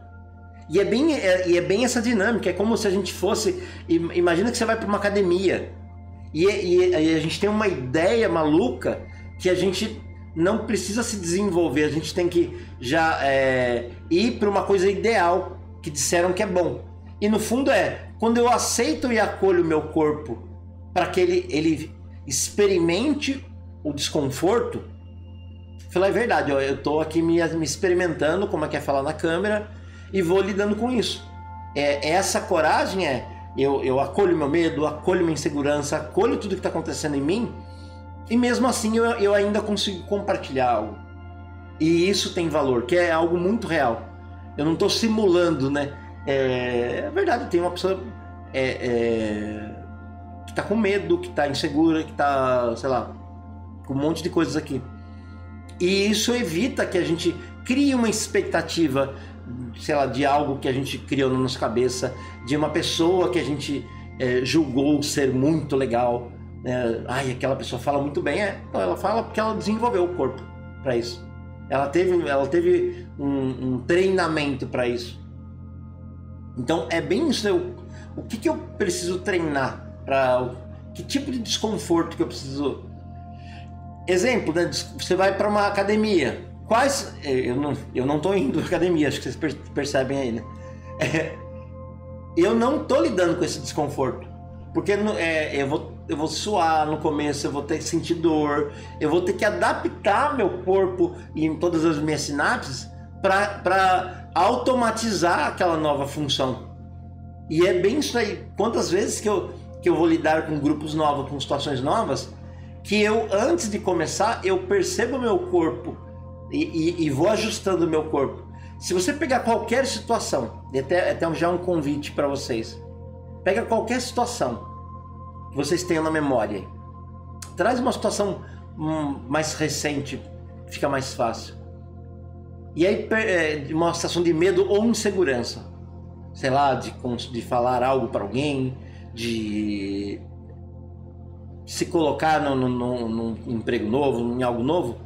Speaker 1: E é, bem, é, e é bem essa dinâmica, é como se a gente fosse. Imagina que você vai para uma academia e, e, e, a gente tem uma ideia maluca que a gente não precisa se desenvolver, a gente tem que já é, ir para uma coisa ideal que disseram que é bom. E no fundo é, quando eu aceito e acolho o meu corpo para que ele, ele experimente o desconforto, falar é verdade, ó, eu estou aqui me, me experimentando como é que é falar na câmera e vou lidando com isso. É, essa coragem é eu, eu acolho meu medo, acolho minha insegurança, acolho tudo que está acontecendo em mim e mesmo assim eu, eu ainda consigo compartilhar algo. E isso tem valor, que é algo muito real. Eu não estou simulando, né? É, é, verdade, tem uma pessoa é, é, que está com medo, que está insegura, que está, sei lá, com um monte de coisas aqui. E isso evita que a gente crie uma expectativa sei lá, de algo que a gente criou na nossa cabeça, de uma pessoa que a gente é, julgou ser muito legal. É, ai, aquela pessoa fala muito bem. É, ela fala porque ela desenvolveu o corpo para isso. Ela teve, ela teve um, um treinamento para isso. Então é bem isso. Eu, o que, que eu preciso treinar para que tipo de desconforto que eu preciso? Exemplo, né? Você vai para uma academia Quais. É, eu não, eu não tô indo à academia, acho que vocês percebem aí, né? É, eu não tô lidando com esse desconforto. Porque é, eu, vou, eu vou suar no começo, eu vou ter sentir dor, eu vou ter que adaptar meu corpo em todas as minhas sinapses para automatizar aquela nova função. E é bem isso aí. Quantas vezes que eu, que eu vou lidar com grupos novos, com situações novas, que eu, antes de começar, eu percebo meu corpo e, e, e vou ajustando o meu corpo. Se você pegar qualquer situação, até, até já um convite para vocês, pega qualquer situação que vocês tenham na memória, traz uma situação hum, mais recente, fica mais fácil. E aí, é, uma situação de medo ou insegurança, sei lá, de, de falar algo para alguém, de se colocar no, no, no, num emprego novo, em algo novo,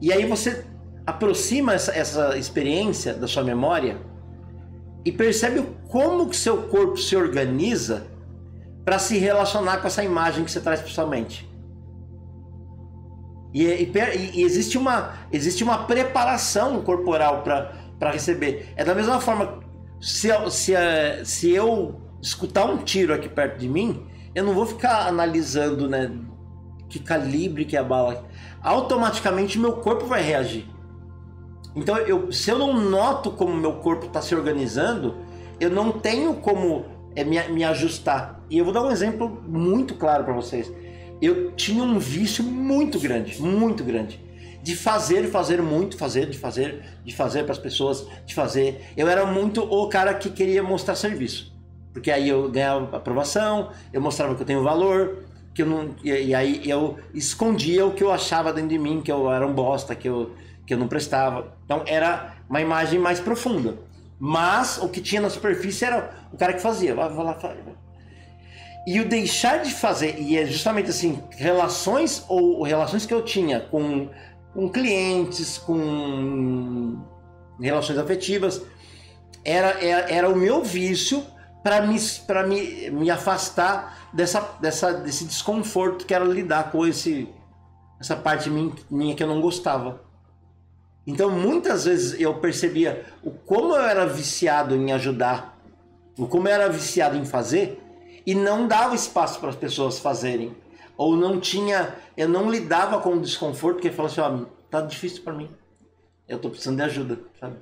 Speaker 1: e aí você aproxima essa, essa experiência da sua memória e percebe como que seu corpo se organiza para se relacionar com essa imagem que você traz para sua mente. E, e, e, existe, uma, existe uma preparação corporal para receber. É da mesma forma, se, se, se eu escutar um tiro aqui perto de mim, eu não vou ficar analisando né, que calibre que é a bala automaticamente meu corpo vai reagir. Então, eu, se eu não noto como meu corpo está se organizando, eu não tenho como é, me, me ajustar. E eu vou dar um exemplo muito claro para vocês. Eu tinha um vício muito grande, muito grande, de fazer, fazer muito, fazer, de fazer, de fazer para as pessoas, de fazer. Eu era muito o cara que queria mostrar serviço, porque aí eu ganhava aprovação, eu mostrava que eu tenho valor, que eu não e, aí eu escondia o que eu achava dentro de mim que eu era um bosta que eu que eu não prestava. Então era uma imagem mais profunda. Mas o que tinha na superfície era o cara que fazia. Vai, vai lá faz. e o deixar de fazer e é justamente assim relações ou relações que eu tinha com com clientes com relações afetivas era era, era o meu vício para me, me, me afastar dessa, dessa, desse desconforto que era lidar com esse, essa parte minha que eu não gostava. Então muitas vezes eu percebia o como eu era viciado em ajudar, o como eu era viciado em fazer e não dava espaço para as pessoas fazerem. Ou não tinha, eu não lidava com o desconforto, porque falava assim, ó, tá difícil para mim. Eu tô precisando de ajuda, sabe?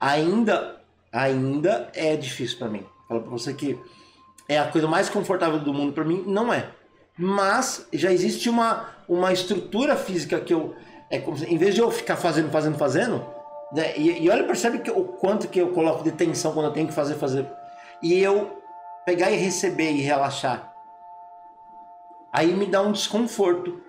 Speaker 1: Ainda ainda é difícil para mim. Falo para você que é a coisa mais confortável do mundo para mim, não é. Mas já existe uma, uma estrutura física que eu é como se, em vez de eu ficar fazendo, fazendo, fazendo, né, e, e olha, percebe que, o quanto que eu coloco de tensão quando eu tenho que fazer, fazer. e eu pegar e receber e relaxar. Aí me dá um desconforto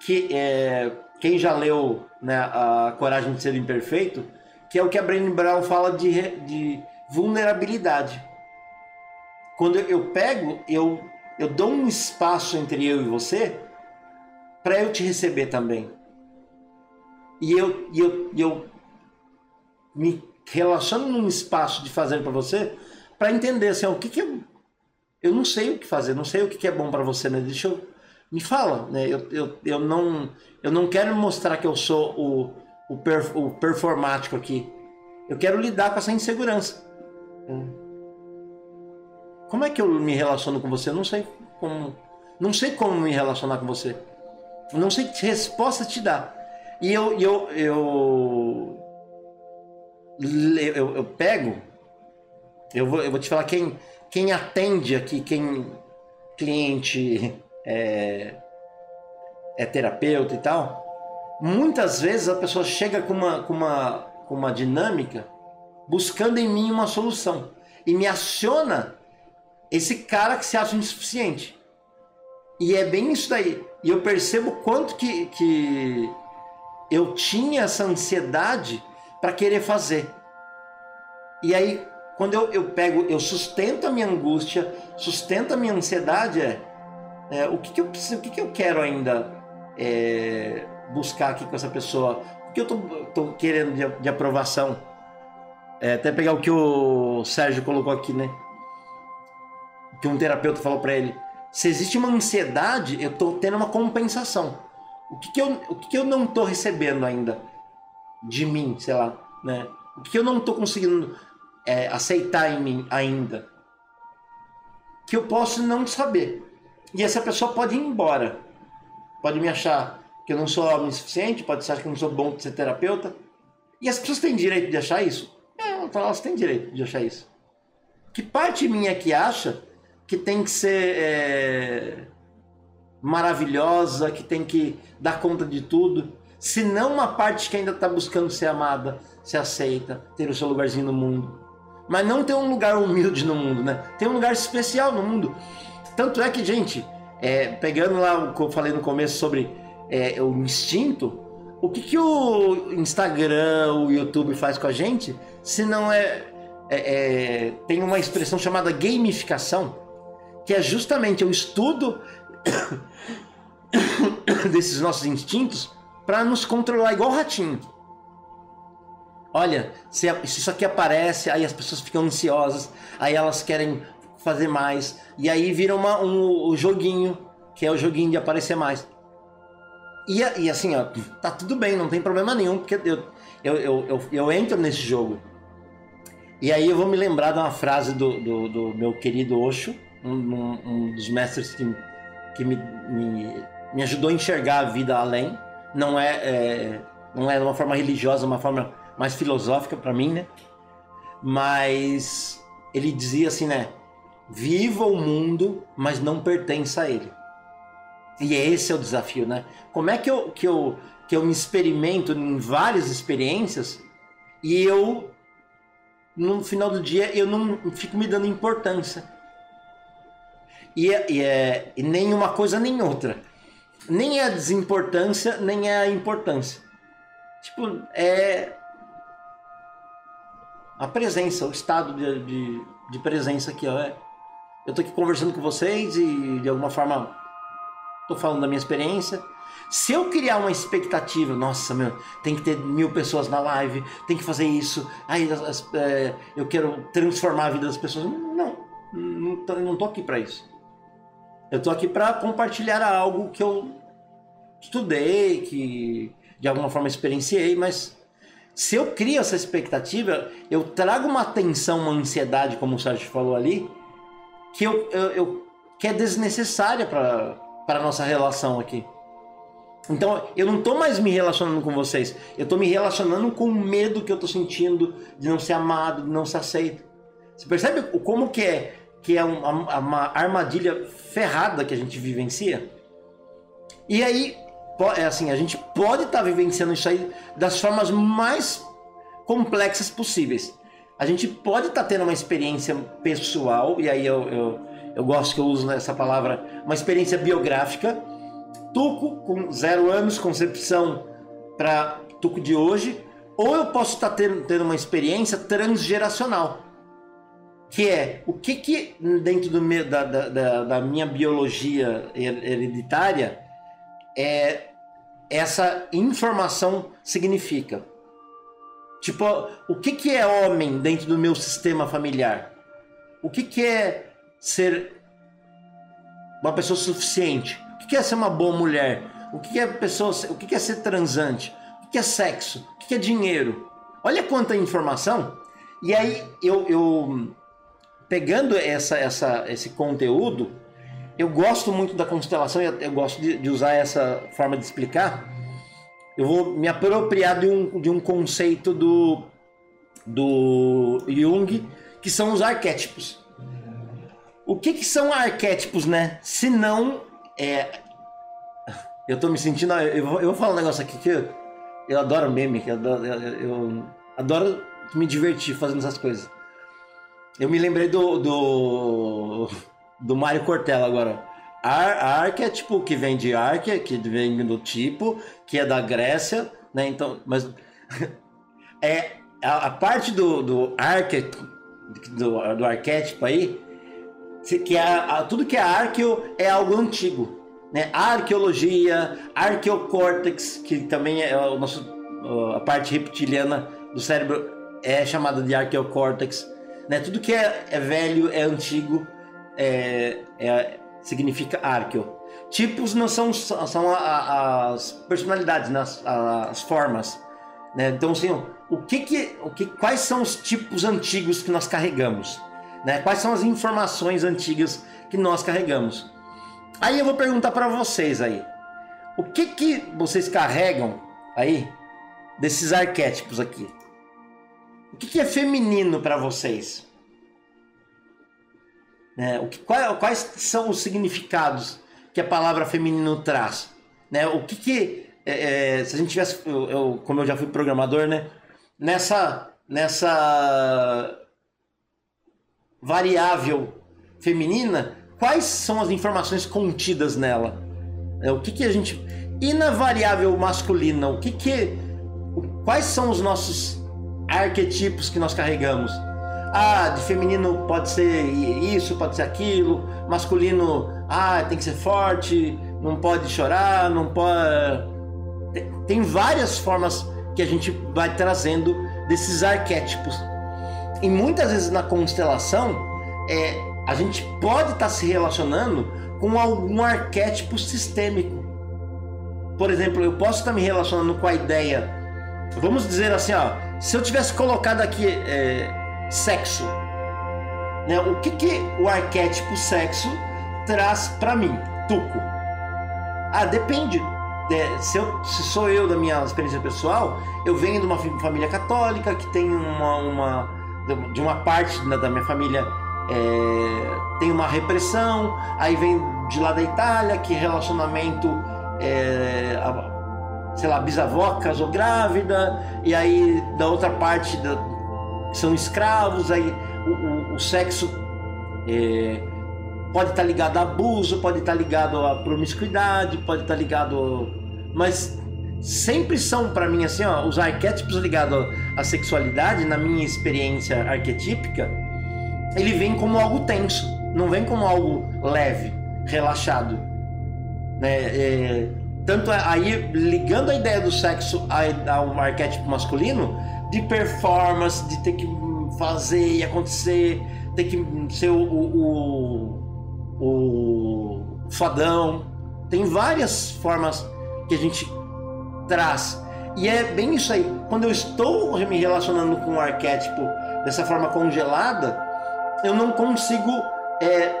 Speaker 1: que é, quem já leu né, a Coragem de Ser Imperfeito, que é o que a Brené Brown fala de, de vulnerabilidade. Quando eu pego, eu, eu dou um espaço entre eu e você para eu te receber também. E eu, e eu, e eu me relaciono num espaço de fazer para você para entender assim, o que, que eu, eu não sei o que fazer, não sei o que, que é bom para você, né? Deixa eu me fala, né? Eu, eu, eu, não, eu não quero mostrar que eu sou o, o, per, o performático aqui. Eu quero lidar com essa insegurança. Como é que eu me relaciono com você? Eu não sei como, não sei como me relacionar com você. Eu não sei que resposta te dar. E eu, eu, eu, eu, eu pego, eu vou, eu vou te falar quem, quem atende aqui, quem cliente é, é terapeuta e tal, muitas vezes a pessoa chega com uma, com uma, com uma dinâmica buscando em mim uma solução e me aciona esse cara que se acha insuficiente. E é bem isso daí. E eu percebo quanto que, que eu tinha essa ansiedade para querer fazer. E aí, quando eu, eu pego, eu sustento a minha angústia, sustento a minha ansiedade, é é, o que, que, eu o que, que eu quero ainda é, buscar aqui com essa pessoa? O que eu tô querendo de, de aprovação? É, até pegar o que o Sérgio colocou aqui, né? Que um terapeuta falou para ele: se existe uma ansiedade, eu tô tendo uma compensação. O que, que, eu, o que, que eu não tô recebendo ainda de mim, sei lá, né? O que, que eu não tô conseguindo é, aceitar em mim ainda? Que eu posso não saber. E essa pessoa pode ir embora. Pode me achar que eu não sou homem suficiente, pode achar que eu não sou bom de ser terapeuta. E as pessoas têm direito de achar isso? É, elas têm direito de achar isso. Que parte minha que acha que tem que ser é, maravilhosa, que tem que dar conta de tudo, se não uma parte que ainda está buscando ser amada, ser aceita, ter o seu lugarzinho no mundo. Mas não ter um lugar humilde no mundo, né? Tem um lugar especial no mundo. Tanto é que, gente, é, pegando lá o que eu falei no começo sobre é, o instinto, o que, que o Instagram, o YouTube faz com a gente, se não é, é, é tem uma expressão chamada gamificação, que é justamente o estudo desses nossos instintos para nos controlar igual ratinho. Olha, se, se, isso aqui aparece, aí as pessoas ficam ansiosas, aí elas querem fazer mais. E aí vira uma, um, um joguinho, que é o joguinho de aparecer mais. E, e assim, ó, tá tudo bem, não tem problema nenhum, porque eu, eu, eu, eu, eu entro nesse jogo. E aí eu vou me lembrar de uma frase do, do, do meu querido Osho, um, um, um, dos mestres que, que me, me, me, ajudou a enxergar a vida além. Não é, é não é uma forma religiosa, uma forma mais filosófica para mim, né? Mas ele dizia assim, né? Viva o mundo, mas não pertença a ele. E esse é o desafio, né? Como é que eu, que eu, que eu me experimento em várias experiências e eu, no final do dia, eu não fico me dando importância. E, é, e, é, e nem uma coisa nem outra. Nem é a desimportância, nem é a importância. Tipo, é a presença, o estado de, de, de presença aqui, ó. É, eu tô aqui conversando com vocês e de alguma forma tô falando da minha experiência. Se eu criar uma expectativa, nossa, meu, tem que ter mil pessoas na live, tem que fazer isso, aí as, é, eu quero transformar a vida das pessoas. Não, não não tô aqui para isso. Eu tô aqui para compartilhar algo que eu estudei, que de alguma forma experienciei, mas se eu crio essa expectativa, eu trago uma tensão, uma ansiedade, como o Sérgio falou ali, que, eu, eu, eu que é desnecessária para a nossa relação aqui. Então, eu não estou mais me relacionando com vocês. Eu estou me relacionando com o medo que eu estou sentindo de não ser amado, de não ser aceito. Você percebe como que é, que é uma, uma armadilha ferrada que a gente vivencia? E aí, é assim, a gente pode estar tá vivenciando isso aí das formas mais complexas possíveis. a gente pode estar tá tendo uma experiência pessoal, e aí eu, eu, eu gosto que eu uso essa palavra, uma experiência biográfica. Tuco, com zero anos, concepção para Tuco de hoje, ou eu posso estar tá tendo, tendo uma experiência transgeracional que é o que que dentro do meu, da, da, da, minha biologia hereditária é essa informação significa. Tipo, o que que é homem dentro do meu sistema familiar? O que que é ser uma pessoa suficiente? O que é ser uma boa mulher? O que é pessoa, o que é ser transante? O que é sexo? O que que é dinheiro? Olha quanta informação. E aí eu, eu pegando essa, essa, esse conteúdo, eu gosto muito da constelação, eu, eu gosto de, de, usar essa forma de explicar. Eu vou me apropriar de um, de um conceito do, do Jung, que são os arquétipos. O que, que são arquétipos, né? Se não é. Eu tô me sentindo. Eu vou, eu vou falar um negócio aqui que eu, eu adoro meme, que eu, eu, eu adoro me divertir fazendo essas coisas. Eu me lembrei do. do, do Mário Cortella agora. Ar, é tipo que vem de arque, que vem do tipo, que é da Grécia, né? Então, mas é a, a parte do, do arque, do, do arquétipo aí, que é a, tudo que é arqueo é algo antigo, né? A arqueologia, arqueocórtex, que também é o nosso a parte reptiliana do cérebro é chamada de arqueocórtex. Né? Tudo que é, é velho, é antigo, é, é, significa arqueo. Tipos não são, são a, a, as personalidades, né? as, as formas. Né? Então, assim, o que que, o que, quais são os tipos antigos que nós carregamos? Né? Quais são as informações antigas que nós carregamos? Aí eu vou perguntar para vocês aí. O que que vocês carregam aí desses arquétipos aqui? O que, é feminino para vocês? É, o que, qual, quais são os significados que a palavra feminino traz? Né? O que, que é, é, se a gente tivesse, eu, eu, como eu já fui programador, né? Nessa, nessa variável feminina, quais são as informações contidas nela? É, o que, que a gente e na variável masculina, o que que quais são os nossos arquetipos que nós carregamos. Ah, de feminino pode ser isso, pode ser aquilo. Masculino, ah, tem que ser forte, não pode chorar, não pode. Tem várias formas que a gente vai trazendo desses arquétipos. E muitas vezes na constelação, é, a gente pode estar tá se relacionando com algum arquétipo sistêmico. Por exemplo, eu posso estar tá me relacionando com a ideia, vamos dizer assim, ó, se eu tivesse colocado aqui é, sexo, né, o que, que o arquétipo sexo traz para mim, Tuco? Ah, depende. É, se, eu, se, sou eu da minha experiência pessoal, eu venho de uma família católica que tem uma, uma de uma parte da minha família é, tem uma repressão, aí vem de lá da Itália que relacionamento é, sei lá, bisavó casou grávida, e aí da outra parte da, são escravos, aí o, o, o sexo é, pode estar tá ligado a abuso, pode estar tá ligado à promiscuidade, pode estar tá ligado. Mas sempre são para mim assim, ó, os arquétipos ligados à sexualidade, na minha experiência arquetípica, ele vem como algo tenso, não vem como algo leve, relaxado. Né? É, tanto é, aí, ligando a ideia do sexo a, um arquétipo masculino, de performance, de ter que fazer e acontecer, ter que ser o, o, o, o fadão. Tem várias formas que a gente traz. E é bem isso aí. Quando eu estou me relacionando com um arquétipo dessa forma congelada, eu não consigo é,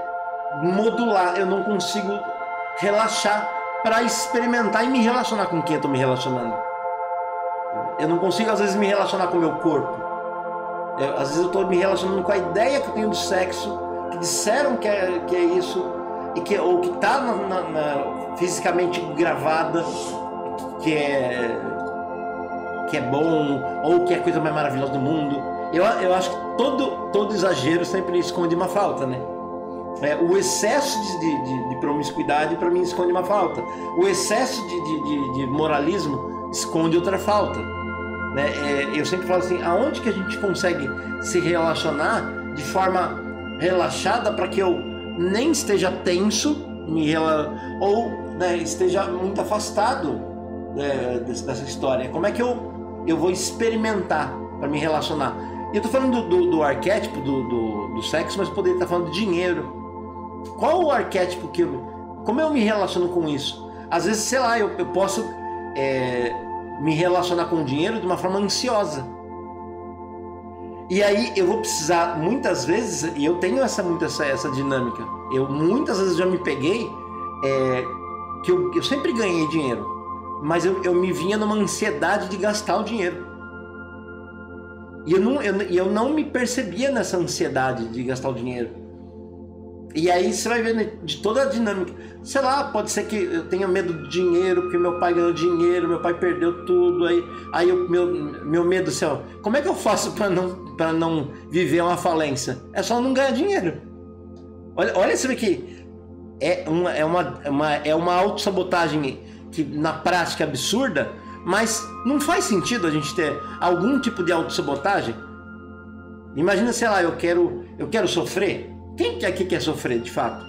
Speaker 1: modular, eu não consigo relaxar para experimentar e me relacionar com quem eu tô me relacionando. Eu não consigo às vezes me relacionar com o meu corpo. Eu, às vezes eu tô me relacionando com a ideia que eu tenho do sexo, que disseram que é, que é isso, e que, ou que tá na, fisicamente gravada, que é, que é bom, ou que é a coisa mais maravilhosa do mundo. Eu, eu acho que todo, todo exagero sempre esconde uma falta, né? É, o excesso de, de, de promiscuidade para mim esconde uma falta. O excesso de, de moralismo esconde outra falta. Né? É, eu sempre falo assim, aonde que a gente consegue se relacionar de forma relaxada para que eu nem esteja tenso me ou né, esteja muito afastado né, dessa história? Como é que eu, eu vou experimentar para me relacionar? E eu tô falando do, do, do arquétipo do, do, do, sexo, mas poderia estar falando de dinheiro. Qual o arquétipo que eu. Como eu me relaciono com isso? Às vezes, sei lá, eu, eu posso é, me relacionar com o dinheiro de uma forma ansiosa. E aí eu vou precisar, muitas vezes, e eu tenho essa, muito essa, essa dinâmica, eu muitas vezes já me peguei é, que eu, eu sempre ganhei dinheiro, mas eu, eu me vinha numa ansiedade de gastar o dinheiro. E eu não, eu, eu não me percebia nessa ansiedade de gastar o dinheiro. E aí você vai vendo de toda a dinâmica. Sei lá, pode ser que eu tenha medo do dinheiro, porque meu pai ganhou dinheiro, meu pai perdeu tudo. Aí, aí o meu, meu medo, assim, como é que eu faço para não, pra não viver uma falência? É só não ganhar dinheiro. Olha, olha isso aqui. É uma, é uma, uma, é uma autossabotagem que na prática é absurda, mas não faz sentido a gente ter algum tipo de autossabotagem. Imagina, sei lá, eu quero, eu quero sofrer. Quem que aqui quer sofrer de fato?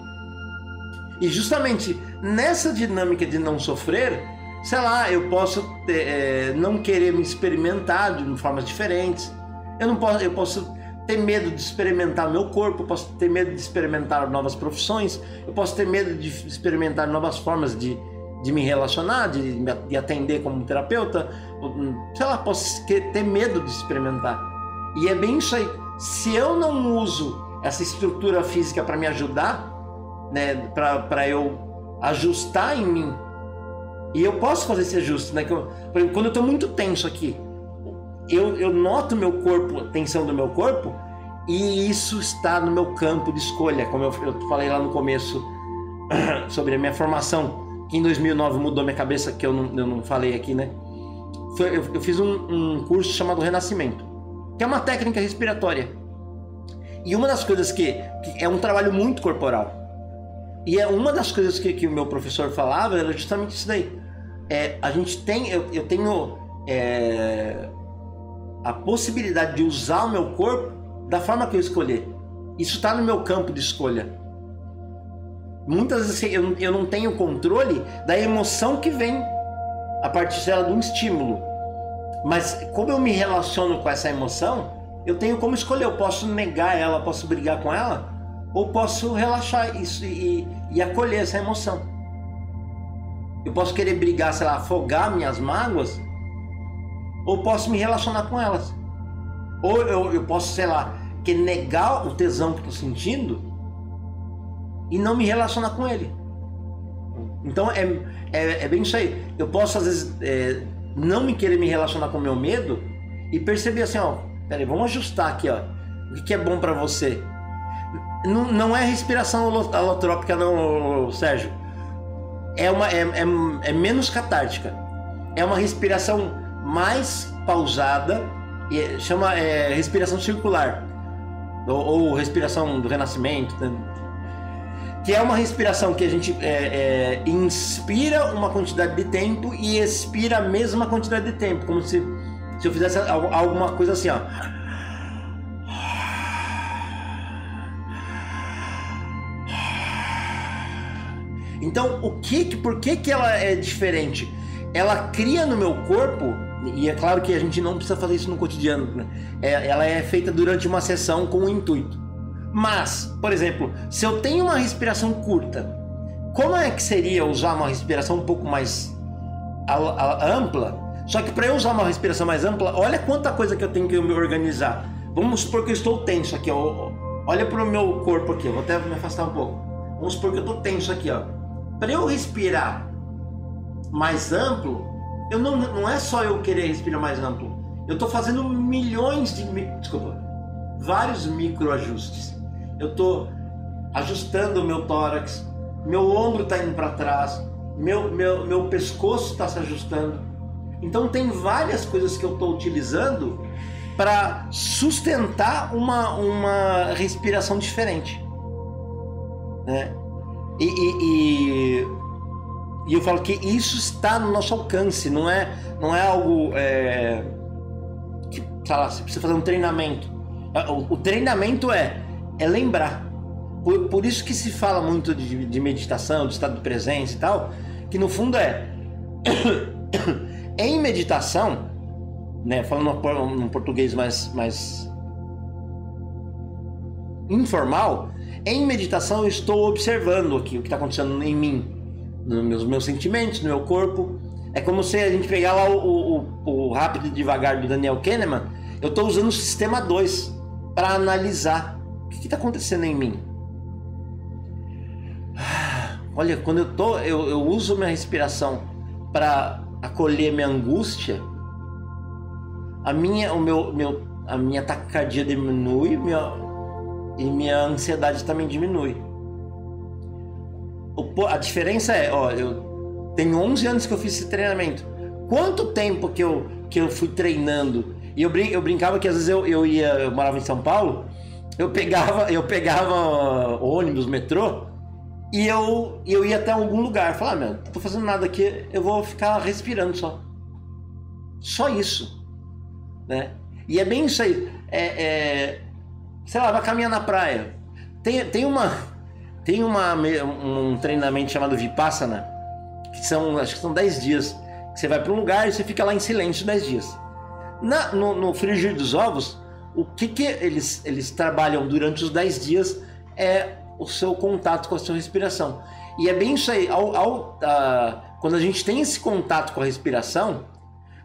Speaker 1: E justamente nessa dinâmica de não sofrer, sei lá, eu posso ter, é, não querer me experimentar de formas diferentes. Eu não posso, eu posso ter medo de experimentar meu corpo, eu posso ter medo de experimentar novas profissões, eu posso ter medo de experimentar novas formas de, de me relacionar, de, de atender como terapeuta, sei lá, posso ter medo de experimentar. E é bem isso aí. Se eu não uso essa estrutura física para me ajudar, né, para eu ajustar em mim. E eu posso fazer esse ajuste, né? Eu, exemplo, quando eu estou muito tenso aqui, eu, eu noto meu corpo, a tensão do meu corpo, e isso está no meu campo de escolha, como eu, eu falei lá no começo sobre a minha formação, em 2009 mudou minha cabeça, que eu não, eu não falei aqui, né? Foi, eu, eu fiz um, um curso chamado Renascimento, que é uma técnica respiratória e uma das coisas que, que, é um trabalho muito corporal. E é uma das coisas que, que o meu professor falava era justamente isso daí. É, a gente tem, eu, eu tenho é, a possibilidade de usar o meu corpo da forma que eu escolher. Isso está no meu campo de escolha. Muitas vezes eu, eu não tenho controle da emoção que vem a partir dela de um estímulo. Mas como eu me relaciono com essa emoção, eu tenho como escolher. Eu posso negar ela, posso brigar com ela, ou posso relaxar isso e, e acolher essa emoção. Eu posso querer brigar, sei lá, afogar minhas mágoas, ou posso me relacionar com elas. Ou eu, eu posso, sei lá, que negar o tesão que estou sentindo e não me relacionar com ele. Então é, é, é bem isso aí. Eu posso, às vezes, é, não me querer me relacionar com o meu medo e perceber assim, ó, Peraí, vamos ajustar aqui, ó. O que é bom para você? Não, não é respiração alotrópica, não, Sérgio. É, uma, é, é, é menos catártica. É uma respiração mais pausada, chama é, respiração circular, ou, ou, respiração do renascimento, né? Que é uma respiração que a gente é, é, inspira uma quantidade de tempo e expira a mesma quantidade de tempo, como se se eu fizesse alguma coisa assim, ó. Então, o que, por que, que ela é diferente? Ela cria no meu corpo, e é claro que a gente não precisa fazer isso no cotidiano, né? é, ela é feita durante uma sessão com um intuito. Mas, por exemplo, se eu tenho uma respiração curta, como é que seria usar uma respiração um pouco mais ampla só que para eu usar uma respiração mais ampla, olha quanta coisa que eu tenho que me organizar. Vamos supor que eu estou tenso aqui, ó. Olha para o meu corpo aqui, eu vou até me afastar um pouco. Vamos supor que eu estou tenso aqui, ó. Para eu respirar mais amplo, eu não, não é só eu querer respirar mais amplo. Eu estou fazendo milhões de, desculpa, vários microajustes. Eu estou ajustando o meu tórax, meu ombro está indo para trás, meu, meu, meu pescoço está se ajustando. Então tem várias coisas que eu estou utilizando para sustentar uma, uma respiração diferente. Né? E, e, e, e, eu falo que isso está no nosso alcance, não é, não é algo é, que, sei lá, você precisa fazer um treinamento. É, o, o treinamento é, é lembrar. Por, por, isso que se fala muito de, de meditação, de estado de presença e tal, que no fundo é em meditação, né, falando num português mais, mais informal, em meditação eu estou observando aqui o que está acontecendo em mim, nos meus, meus sentimentos, no meu corpo. É como se a gente pegar lá o, o, o Rápido e Devagar do Daniel Kahneman, eu estou usando o sistema 2 para analisar o que está acontecendo em mim. Olha, quando eu tô, eu, eu uso minha respiração para acolher minha angústia, a minha, o meu, meu, a minha taquicardia diminui, minha, e minha ansiedade também diminui. O, a diferença é, ó, eu tenho 11 anos que eu fiz esse treinamento. Quanto tempo que eu, que eu fui treinando? E eu, brin eu brincava que às vezes eu, eu ia, eu morava em São Paulo, eu pegava, eu pegava ônibus, metrô, e eu, eu ia até algum lugar. Falar, ah, meu, não tô fazendo nada aqui, eu vou ficar respirando só. Só isso. Né? E é bem isso aí. É, é, sei lá, vai caminhar na praia. Tem, tem uma tem uma, um treinamento chamado Vipassana, que são, acho que são 10 dias. Que você vai para um lugar e você fica lá em silêncio 10 dias. Na, no, no frigir dos ovos, o que, que eles, eles trabalham durante os 10 dias é o seu contato com a sua respiração. E é bem isso aí. Ao, ao, quando a gente tem esse contato com a respiração,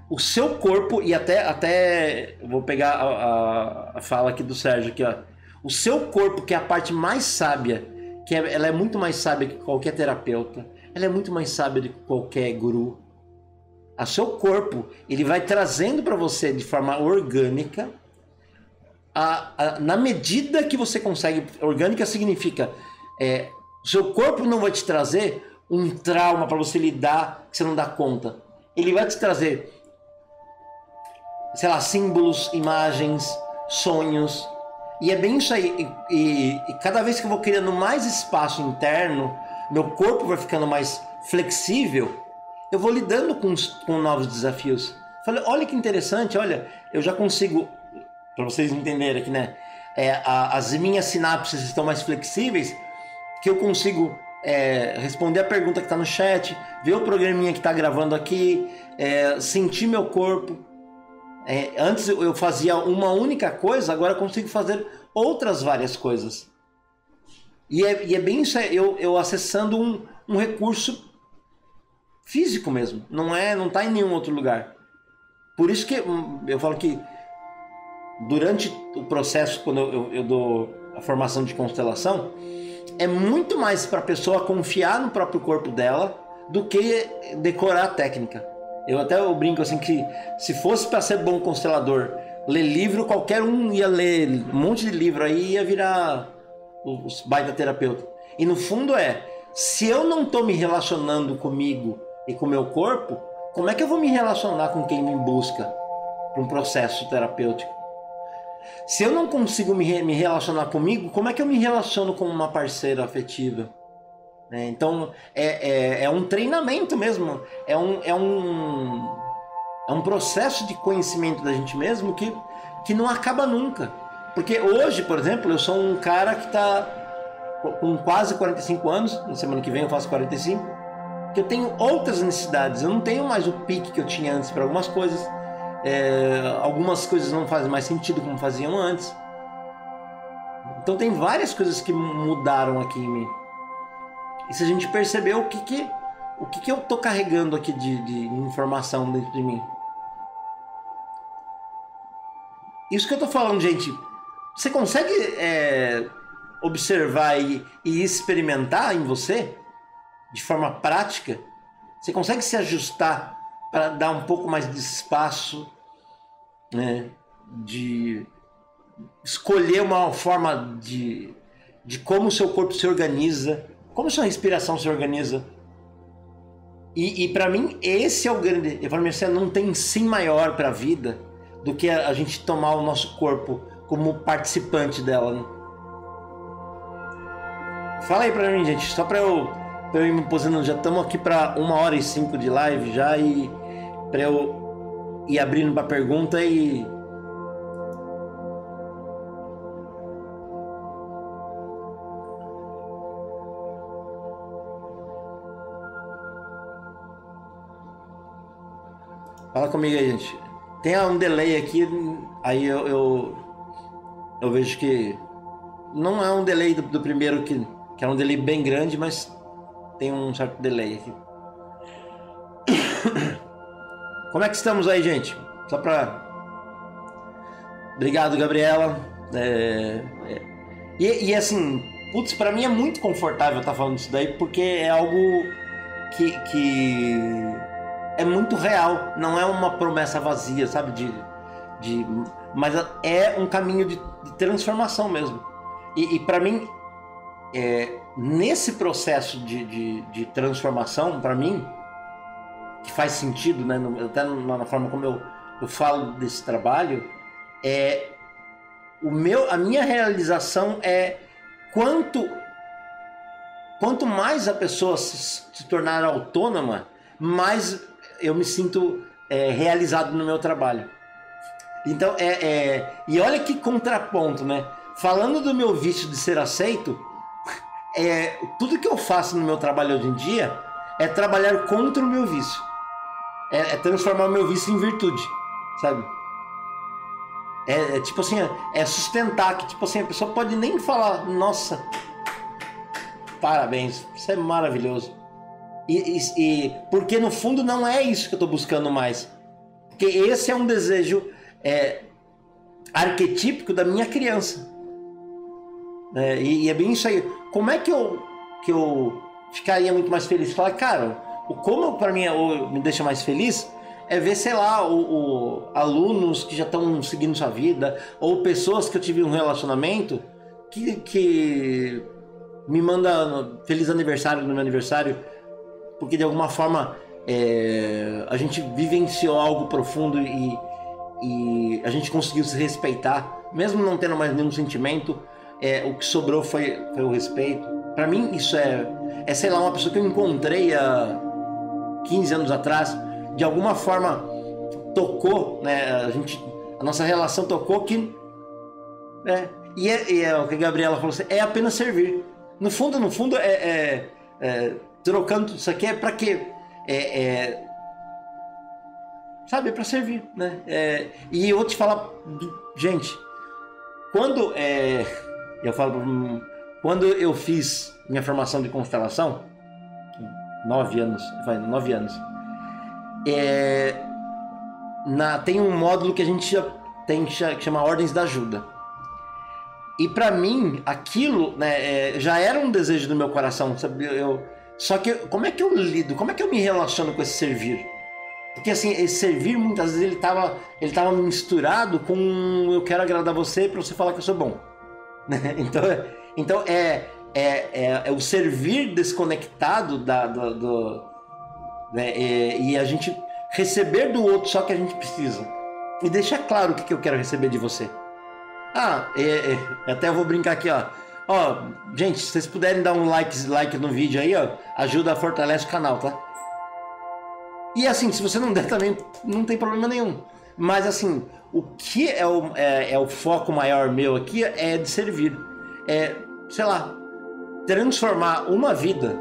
Speaker 1: o seu corpo, e até, até vou pegar a, a, a, fala aqui do Sérgio aqui, ó. O seu corpo, que é a parte mais sábia, que é, ela é muito mais sábia que qualquer terapeuta, ela é muito mais sábia do que qualquer guru. O seu corpo, ele vai trazendo para você de forma orgânica, a, a, na medida que você consegue. Orgânica significa é, seu corpo não vai te trazer um trauma para você lidar que você não dá conta. Ele vai te trazer sei lá, símbolos, imagens, sonhos. E é bem isso aí. E, e, e, cada vez que eu vou criando mais espaço interno, meu corpo vai ficando mais flexível, eu vou lidando com, com novos desafios. Falei, olha que interessante, olha, eu já consigo, para vocês entenderem aqui, né? É, a, as minhas sinapses estão mais flexíveis, que eu consigo é, responder a pergunta que está no chat, ver o programinha que está gravando aqui, é, sentir meu corpo. É, antes eu fazia uma única coisa, agora consigo fazer outras várias coisas. E é, e é bem isso, é eu, eu acessando um, um recurso físico mesmo. Não é, não está em nenhum outro lugar. Por isso que hum, eu falo que durante o processo, quando eu, eu, dou a formação de constelação, é muito mais para a pessoa confiar no próprio corpo dela do que decorar a técnica. Eu até eu brinco assim que se fosse para ser bom constelador, ler livro, qualquer um ia ler um monte de livro aí ia virar os baita terapeuta. E no fundo é, se eu não estou me relacionando comigo e com o meu corpo, como é que eu vou me relacionar com quem me busca para um processo terapêutico? Se eu não consigo me, me relacionar comigo, como é que eu me relaciono com uma parceira afetiva? Né? Então é, é, é, um treinamento mesmo, é um, é, um, é um processo de conhecimento da gente mesmo que, que não acaba nunca. Porque hoje, por exemplo, eu sou um cara que está com quase 45 anos, na semana que vem eu faço 45, que eu tenho outras necessidades, eu não tenho mais o pique que eu tinha antes para algumas coisas, é, algumas coisas não fazem mais sentido como faziam antes. Então tem várias coisas que mudaram aqui em mim. E se a gente perceber o que que, o que, que eu tô carregando aqui de, de informação dentro de mim. Isso que eu tô falando, gente. Você consegue é, observar e, e experimentar em você de forma prática? Você consegue se ajustar para dar um pouco mais de espaço, né? De escolher uma forma de, de como o seu corpo se organiza, como sua respiração se organiza? E, e para mim, esse é o grande. Eu falo, assim, não tem sim maior para a vida do que a, gente tomar o nosso corpo como participante dela. Né? Fala aí pra mim, gente, só pra eu, eu ir me posicionando. Já estamos aqui pra uma hora e cinco de live já e pra eu ir abrindo pra pergunta e. Fala comigo aí, gente. Tem um delay aqui, aí eu, eu, eu vejo que não é um delay do, do primeiro que que é um delay bem grande, mas tem um certo delay aqui. Como é que estamos aí, gente? Só pra. Obrigado, Gabriela. É... É... E, e, assim, putz, pra mim é muito confortável estar tá falando isso daí, porque é algo que, que é muito real. Não é uma promessa vazia, sabe? De, de... Mas é um caminho de, de transformação mesmo. E, e para mim, é, nesse processo de, de, de transformação, para mim, que faz sentido, né, no, até na forma como eu, eu falo desse trabalho, é o meu, a minha realização é quanto quanto mais a pessoa se, se tornar autônoma, mais eu me sinto é, realizado no meu trabalho. Então é, é, e olha que contraponto, né? Falando do meu vício de ser aceito, é, tudo que eu faço no meu trabalho hoje em dia é trabalhar contra o meu vício. É, é transformar meu vício em virtude, sabe? É, é, tipo assim, é sustentar que tipo assim, a pessoa pode nem falar, nossa, parabéns, isso é maravilhoso. E, e, e, porque no fundo não é isso que eu estou buscando mais. Porque esse é um desejo é, arquetípico da minha criança. É, e, e, é bem isso aí. Como é que eu, que eu ficaria muito mais feliz? Falar, cara, o como para mim me deixa mais feliz é ver, sei lá, o, o alunos que já estão seguindo sua vida, ou pessoas que eu tive um relacionamento que, que me manda feliz aniversário no meu aniversário, porque de alguma forma é, a gente vivenciou algo profundo e, e a gente conseguiu se respeitar, mesmo não tendo mais nenhum sentimento é, o que sobrou foi, foi o respeito. Para mim, isso é, é, sei lá, uma pessoa que eu encontrei há 15 anos atrás, de alguma forma tocou, né? A gente, a nossa relação tocou que. É, e, é, e é o que a Gabriela falou assim, é apenas servir. No fundo, no fundo, é, é, é trocando isso aqui é para quê? É, é, sabe, é para servir, né? É, e eu vou te falar, gente, quando é, eu falo, quando eu fiz minha formação de constelação, nove anos, vai, nove anos, é, na, tem um módulo que a gente tem que chama Ordens da Ajuda. E para mim, aquilo né, é, já era um desejo do meu coração, sabe? Eu, só que como é que eu lido? Como é que eu me relaciono com esse servir? Porque assim, esse servir muitas vezes ele estava ele tava misturado com eu quero agradar você para você falar que eu sou bom. Né? Então, então é, é, é, é, o servir desconectado da, do, né? É, e a gente receber do outro só que a gente precisa. E deixar claro o que, que eu quero receber de você. Ah, é, é, até eu vou brincar aqui, ó. Ó, gente, se vocês puderem dar um like, like no vídeo aí, ó, ajuda a fortalece o canal, tá? E assim, se você não der também, não tem problema nenhum. Mas assim, o que é o, é, é o foco maior meu aqui é de servir. É, sei lá, transformar uma vida.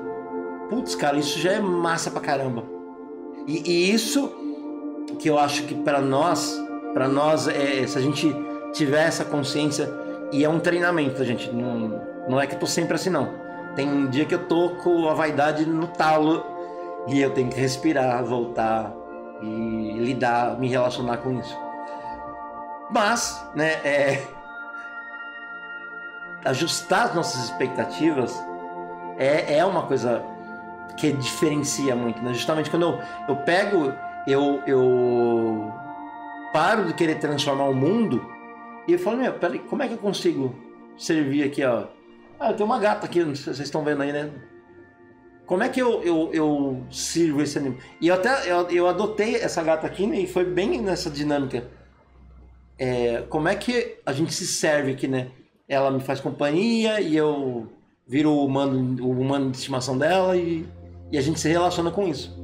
Speaker 1: Putz, cara, isso já é massa pra caramba. E, e isso que eu acho que para nós, para nós, é, se a gente tiver essa consciência, e é um treinamento, gente, não, não é que eu tô sempre assim, não. Tem um dia que eu tô com a vaidade no talo e eu tenho que respirar, voltar e lidar, me relacionar com isso. Mas, né, é, ajustar as nossas expectativas é, é uma coisa que diferencia muito, né? Justamente quando eu, eu pego, eu, eu paro de querer transformar o mundo e eu falo, meu, peraí, como é que eu consigo servir aqui, ó? Ah, eu tenho uma gata aqui, vocês estão vendo aí, né? Como é que eu, eu, eu sirvo esse anime? E eu até eu, eu adotei essa gata aqui né, e foi bem nessa dinâmica é, como é que a gente se serve aqui, né? Ela me faz companhia e eu viro o humano, o humano de estimação dela e, e a gente se relaciona com isso.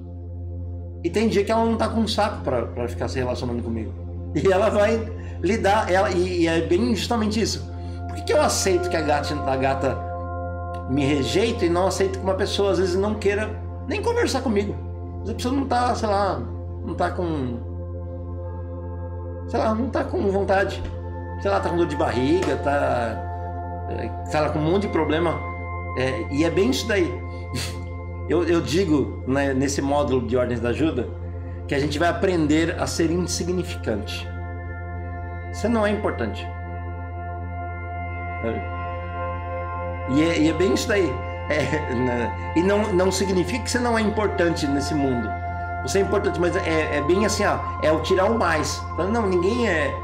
Speaker 1: E tem dia que ela não tá com um saco para ficar se relacionando comigo. E ela vai lidar, ela, e, e é bem justamente isso. Por que, que eu aceito que a gata, a gata me rejeita e não aceito que uma pessoa às vezes não queira nem conversar comigo? A pessoa não tá, sei lá, não tá com. Sei lá, não tá com vontade. Sei lá, tá com dor de barriga, tá. Sei lá, com um monte de problema. É, e é bem isso daí. Eu, eu digo né, nesse módulo de ordens da ajuda que a gente vai aprender a ser insignificante. Você não é importante. E é, e é bem isso daí. É, né? E não, não significa que você não é importante nesse mundo. Você é importante, mas é, é bem assim, ó, é o tirar o mais. Não, ninguém é,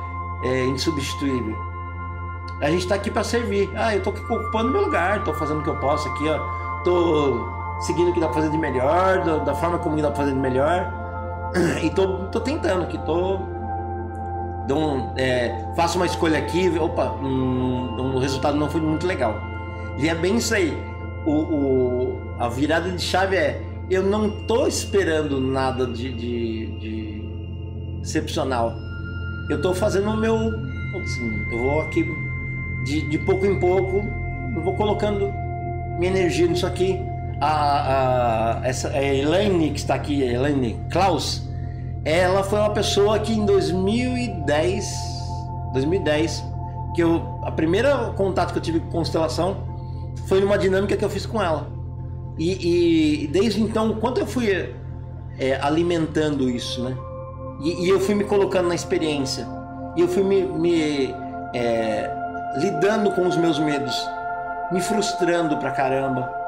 Speaker 1: é insubstituível. A gente está aqui para servir. Ah, eu estou ocupando meu lugar, estou fazendo o que eu posso aqui, ó. Tô seguindo o que dá para fazer de melhor, da, da, forma como dá para fazer de melhor. E tô, tô tentando aqui, tô. Um, é, faço uma escolha aqui, opa, um, o resultado não foi muito legal. E é bem isso aí. O, o, a virada de chave é eu não tô esperando nada de, de, de excepcional. Eu tô fazendo o meu. Assim, eu vou aqui de, de pouco em pouco, eu vou colocando minha energia nisso aqui. A, a, essa, a Elaine que está aqui, a Elaine Klaus, ela foi uma pessoa que em 2010, 2010, que eu a primeira contato que eu tive com constelação foi numa dinâmica que eu fiz com ela. E, e desde então, quando eu fui é, alimentando isso, né? E, e, eu fui me colocando na experiência. E eu fui me, me é, lidando com os meus medos, me frustrando pra caramba.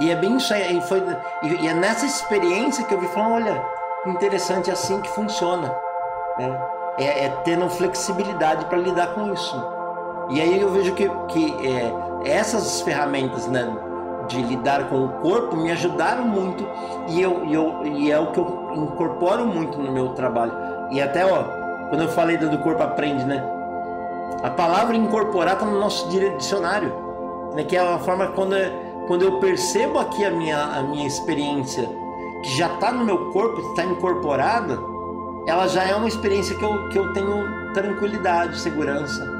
Speaker 1: E é bem isso aí, e, foi, e, é nessa experiência que eu vi falando, olha, interessante é assim que funciona. Né? É, é tendo flexibilidade para lidar com isso. E aí eu vejo que, que é, essas ferramentas, né? De lidar com o corpo me ajudaram muito e, eu, eu, e é o que eu incorporo muito no meu trabalho. E até, ó, quando eu falei do corpo aprende, né? A palavra incorporar está no nosso dicionário, né? que é a forma quando, quando eu percebo aqui a minha, a minha experiência que já está no meu corpo, está incorporada, ela já é uma experiência que eu, que eu tenho tranquilidade, segurança.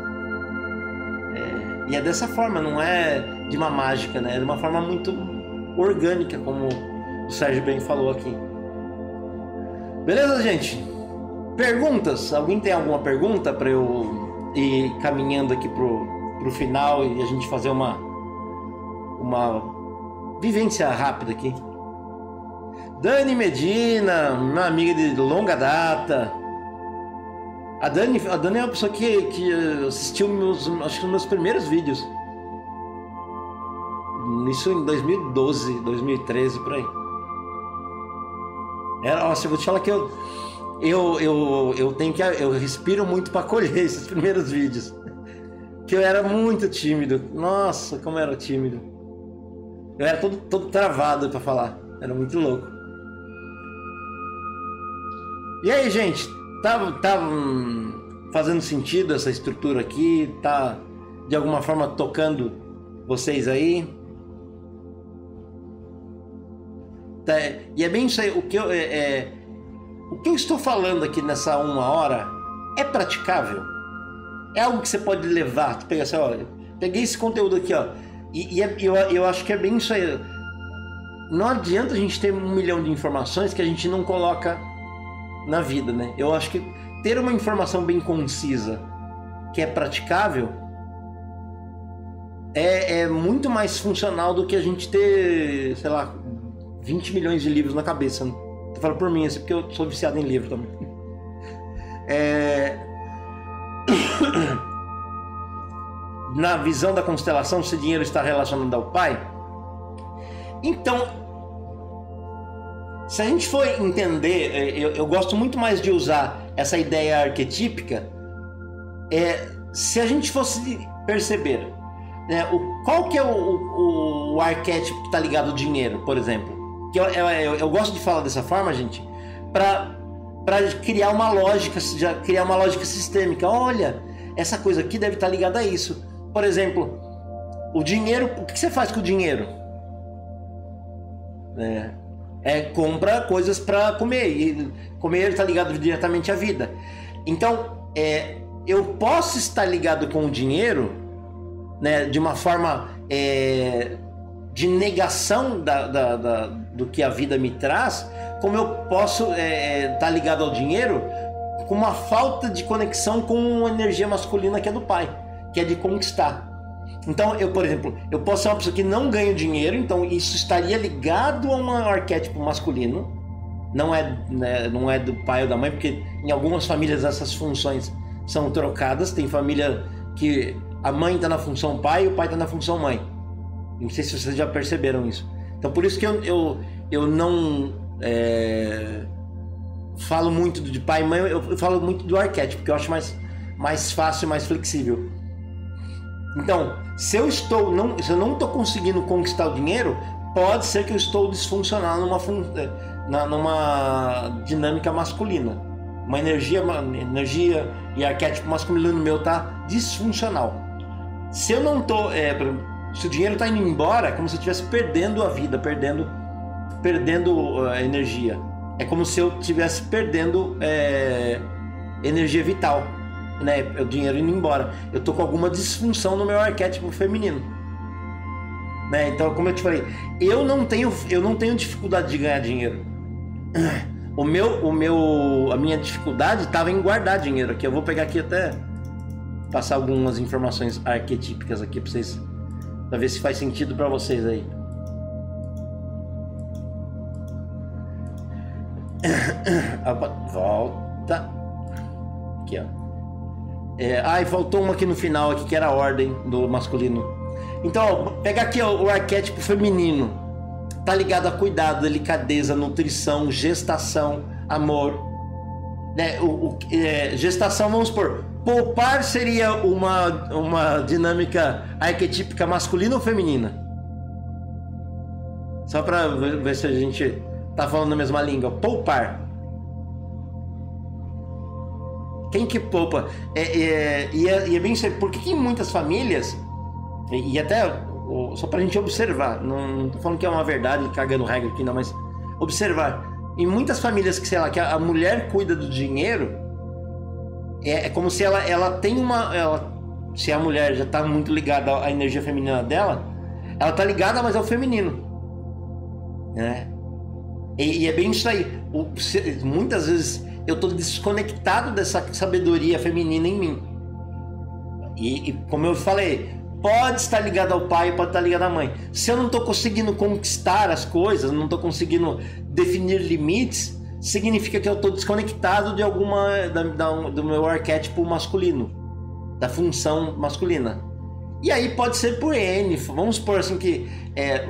Speaker 1: E é dessa forma, não é de uma mágica, né? É de uma forma muito orgânica, como o Sérgio bem falou aqui. Beleza, gente? Perguntas? Alguém tem alguma pergunta para eu ir caminhando aqui pro, pro final e a gente fazer uma uma vivência rápida aqui? Dani Medina, uma amiga de longa data. A Dani, a Dani é uma pessoa que, que assistiu meus, acho que meus primeiros vídeos. Isso em 2012, 2013, por aí. Era, nossa, eu vou te falar que eu, eu, eu, eu tenho que. Eu respiro muito para colher esses primeiros vídeos. Que eu era muito tímido. Nossa, como eu era tímido. Eu era todo, todo travado para falar. Era muito louco. E aí, gente? Tá, tá fazendo sentido essa estrutura aqui? Tá de alguma forma tocando vocês aí? Tá, e é bem isso aí. O que eu, é, é, o que eu estou falando aqui nessa uma hora é praticável? É algo que você pode levar? Tu pega assim, olha, peguei esse conteúdo aqui, ó. E, e é, eu, eu acho que é bem isso aí. Não adianta a gente ter um milhão de informações que a gente não coloca na vida, né? Eu acho que ter uma informação bem concisa que é praticável é, é muito mais funcional do que a gente ter, sei lá, 20 milhões de livros na cabeça. Né? Falando por mim, assim, porque eu sou viciado em livro também. É... Na visão da constelação, se dinheiro está relacionado ao pai, então se a gente for entender, é, eu, eu gosto muito mais de usar essa ideia arquetípica, é, se a gente fosse perceber né, o, qual que é o, o, o arquétipo que está ligado ao dinheiro, por exemplo. Que eu, eu, eu, gosto de falar dessa forma, gente, para criar uma lógica, já criar uma lógica sistêmica. Olha, essa coisa aqui deve estar ligada a isso. Por exemplo, o dinheiro, o que você faz com o dinheiro? É, é compra coisas para comer e comer está ligado diretamente à vida. Então, é, eu posso estar ligado com o dinheiro, né, de uma forma é, de negação da, da, da, do que a vida me traz, como eu posso estar é, tá ligado ao dinheiro com uma falta de conexão com a energia masculina que é do pai, que é de conquistar. Então, eu, por exemplo, eu posso ser uma pessoa que não ganha dinheiro, então isso estaria ligado a um arquétipo masculino. Não é, né, não é do pai ou da mãe, porque em algumas famílias essas funções são trocadas. Tem família que a mãe está na função pai e o pai está na função mãe. Não sei se vocês já perceberam isso. Então, por isso que eu, eu, eu não é, falo muito de pai e mãe, eu falo muito do arquétipo, porque eu acho mais, mais fácil e mais flexível. Então, se eu estou não, se eu não estou conseguindo conquistar o dinheiro, pode ser que eu estou disfuncional numa, é, numa dinâmica masculina. Uma energia, uma energia e arquétipo masculino meu tá disfuncional. Se eu não tô, é, se o dinheiro está indo embora, é como se eu estivesse perdendo a vida, perdendo, perdendo uh, energia. É como se eu estivesse perdendo é, energia vital né? O dinheiro indo embora. Eu tô com alguma disfunção no meu arquétipo feminino. Né? Então, como eu te falei, eu não tenho, eu não tenho dificuldade de ganhar dinheiro. O meu, o meu, a minha dificuldade estava em guardar dinheiro aqui. Eu vou pegar aqui até passar algumas informações arquetípicas aqui para vocês, para ver se faz sentido para vocês aí. Volta. Aqui, ó. É, e faltou uma aqui no final, aqui, que era a ordem do masculino. Então, ó, pega aqui ó, o arquétipo feminino. Tá ligado a cuidado, delicadeza, nutrição, gestação, amor. Né? O, o é, gestação, vamos supor, poupar seria uma, uma dinâmica arquetípica masculina ou feminina? Só para ver se a gente tá falando a mesma língua. Poupar. Quem que poupa? É, é, e, é, e é bem sério. Por que, que em muitas famílias, e, e até só para a gente observar, não, não tô falando que é uma verdade, cagando regra aqui, não, mas observar. Em muitas famílias que, sei lá, que a, a mulher cuida do dinheiro, é, é, como se ela, ela tem uma. Ela, se a mulher já está muito ligada à energia feminina dela, ela está ligada, mas ao feminino. Né? E, e, é bem isso aí. O, muitas vezes eu estou desconectado dessa sabedoria feminina em mim. E, e, como eu falei, pode estar ligado ao pai, pode estar ligado à mãe. Se eu não estou conseguindo conquistar as coisas, não estou conseguindo definir limites, significa que eu estou desconectado de alguma da, da, do meu arquétipo masculino, da função masculina. E aí pode ser por N. Vamos supor assim que é,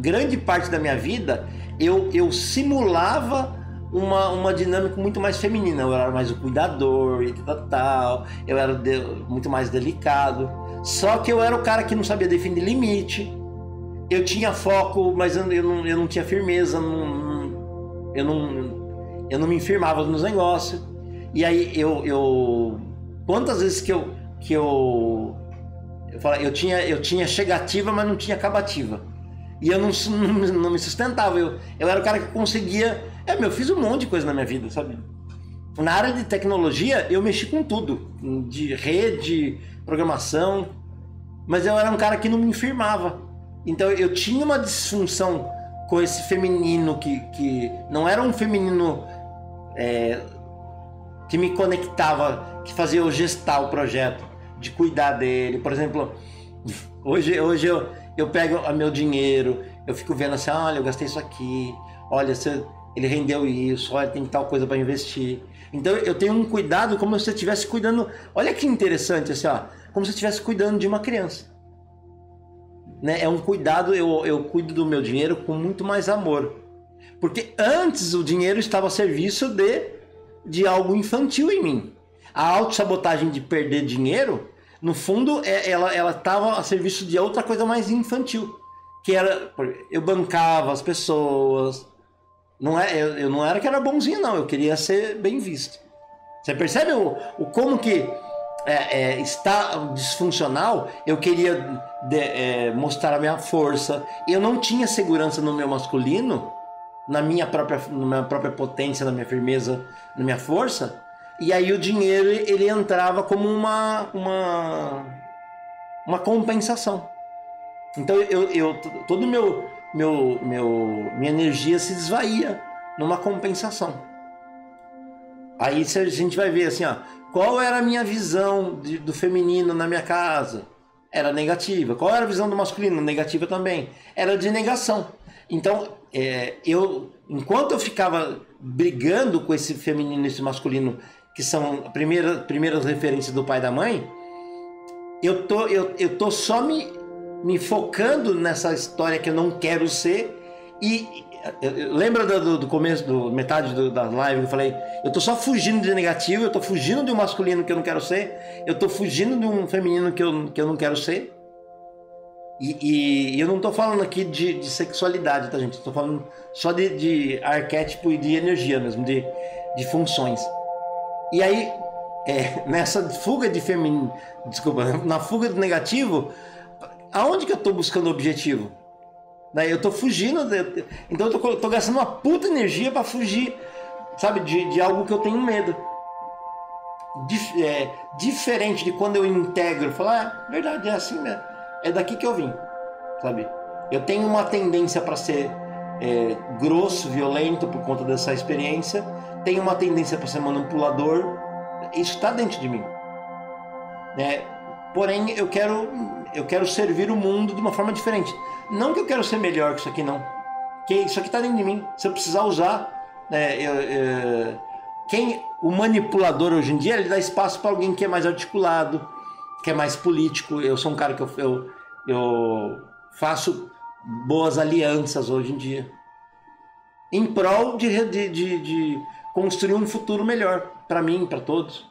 Speaker 1: grande parte da minha vida eu, eu simulava uma, uma dinâmica muito mais feminina. Eu era mais o cuidador e tal, tal. Eu era de, muito mais delicado. Só que eu era o cara que não sabia definir limite. Eu tinha foco, mas eu, eu, não, eu não tinha firmeza. Não, eu, não, eu não me firmava nos negócios. E aí eu, eu. Quantas vezes que eu. Que eu eu, eu, tinha, eu tinha chegativa, mas não tinha acabativa. E eu não, não, não me sustentava. Eu, eu era o cara que conseguia é, meu, eu fiz um monte de coisa na minha vida, sabe? Na área de tecnologia, eu mexi com tudo. De rede, programação. Mas eu era um cara que não me firmava. Então eu tinha uma disfunção com esse feminino que, que não era um feminino é, que me conectava, que fazia eu gestar o projeto, de cuidar dele. Por exemplo, hoje, hoje eu, eu pego o meu dinheiro, eu fico vendo assim, olha, eu gastei isso aqui, olha, você ele rendeu isso, olha, tem tal coisa para investir. Então eu tenho um cuidado como se eu estivesse cuidando. Olha que interessante, assim, ó, como se eu estivesse cuidando de uma criança. Né? É um cuidado, eu, eu cuido do meu dinheiro com muito mais amor. Porque antes o dinheiro estava a serviço de, de algo infantil em mim. A autossabotagem de perder dinheiro, no fundo, é, ela estava a serviço de outra coisa mais infantil. Que era, eu bancava as pessoas, Não é, eu, eu não era que era bonzinho, não. Eu queria ser bem visto. Você percebe o, o como que é, é, está disfuncional? Eu queria de, é, mostrar a minha força. Eu não tinha segurança no meu masculino, na minha própria, na minha própria potência, na minha firmeza, na minha força. E aí o dinheiro ele entrava como uma uma uma compensação. Então eu, eu todo meu meu meu minha energia se esvaía numa compensação. Aí a gente vai ver assim, ó, qual era a minha visão de, do feminino na minha casa? Era negativa. Qual era a visão do masculino? Negativa também. Era de negação. Então, é, eu, enquanto eu ficava brigando com esse feminino e esse masculino que são primeiras primeiras referências do pai e da mãe, eu tô, eu, eu tô só me, me focando nessa história que eu não quero ser e lembra do, do, começo, do metade do, da live eu falei, eu tô só fugindo de negativo, eu tô fugindo de um masculino que eu não quero ser, eu tô fugindo de um feminino que eu, que eu não quero ser. E, e eu não tô falando aqui de, de sexualidade, tá gente? Eu tô falando só de, de arquétipo e de energia mesmo, de, de funções. E aí, é, nessa fuga de feminino, desculpa, na fuga do negativo, aonde que eu tô buscando o objetivo? Daí eu tô fugindo, então eu tô, gastando uma puta energia para fugir, sabe, de, de algo que eu tenho medo. Dif, é, diferente de quando eu integro, falar, ah, verdade, é assim mesmo, é daqui que eu vim, sabe? Eu tenho uma tendência para ser é, grosso, violento por conta dessa experiência, tenho uma tendência para ser manipulador, isso está dentro de mim. Né? Porém, eu quero, eu quero servir o mundo de uma forma diferente. Não que eu quero ser melhor que isso aqui, não. Que isso aqui está dentro de mim. Se eu precisar usar, né, eu, quem o manipulador hoje em dia ele dá espaço para alguém que é mais articulado, que é mais político. Eu sou um cara que eu, eu, eu faço boas alianças hoje em dia em prol de, de, de, de construir um futuro melhor para mim, para todos.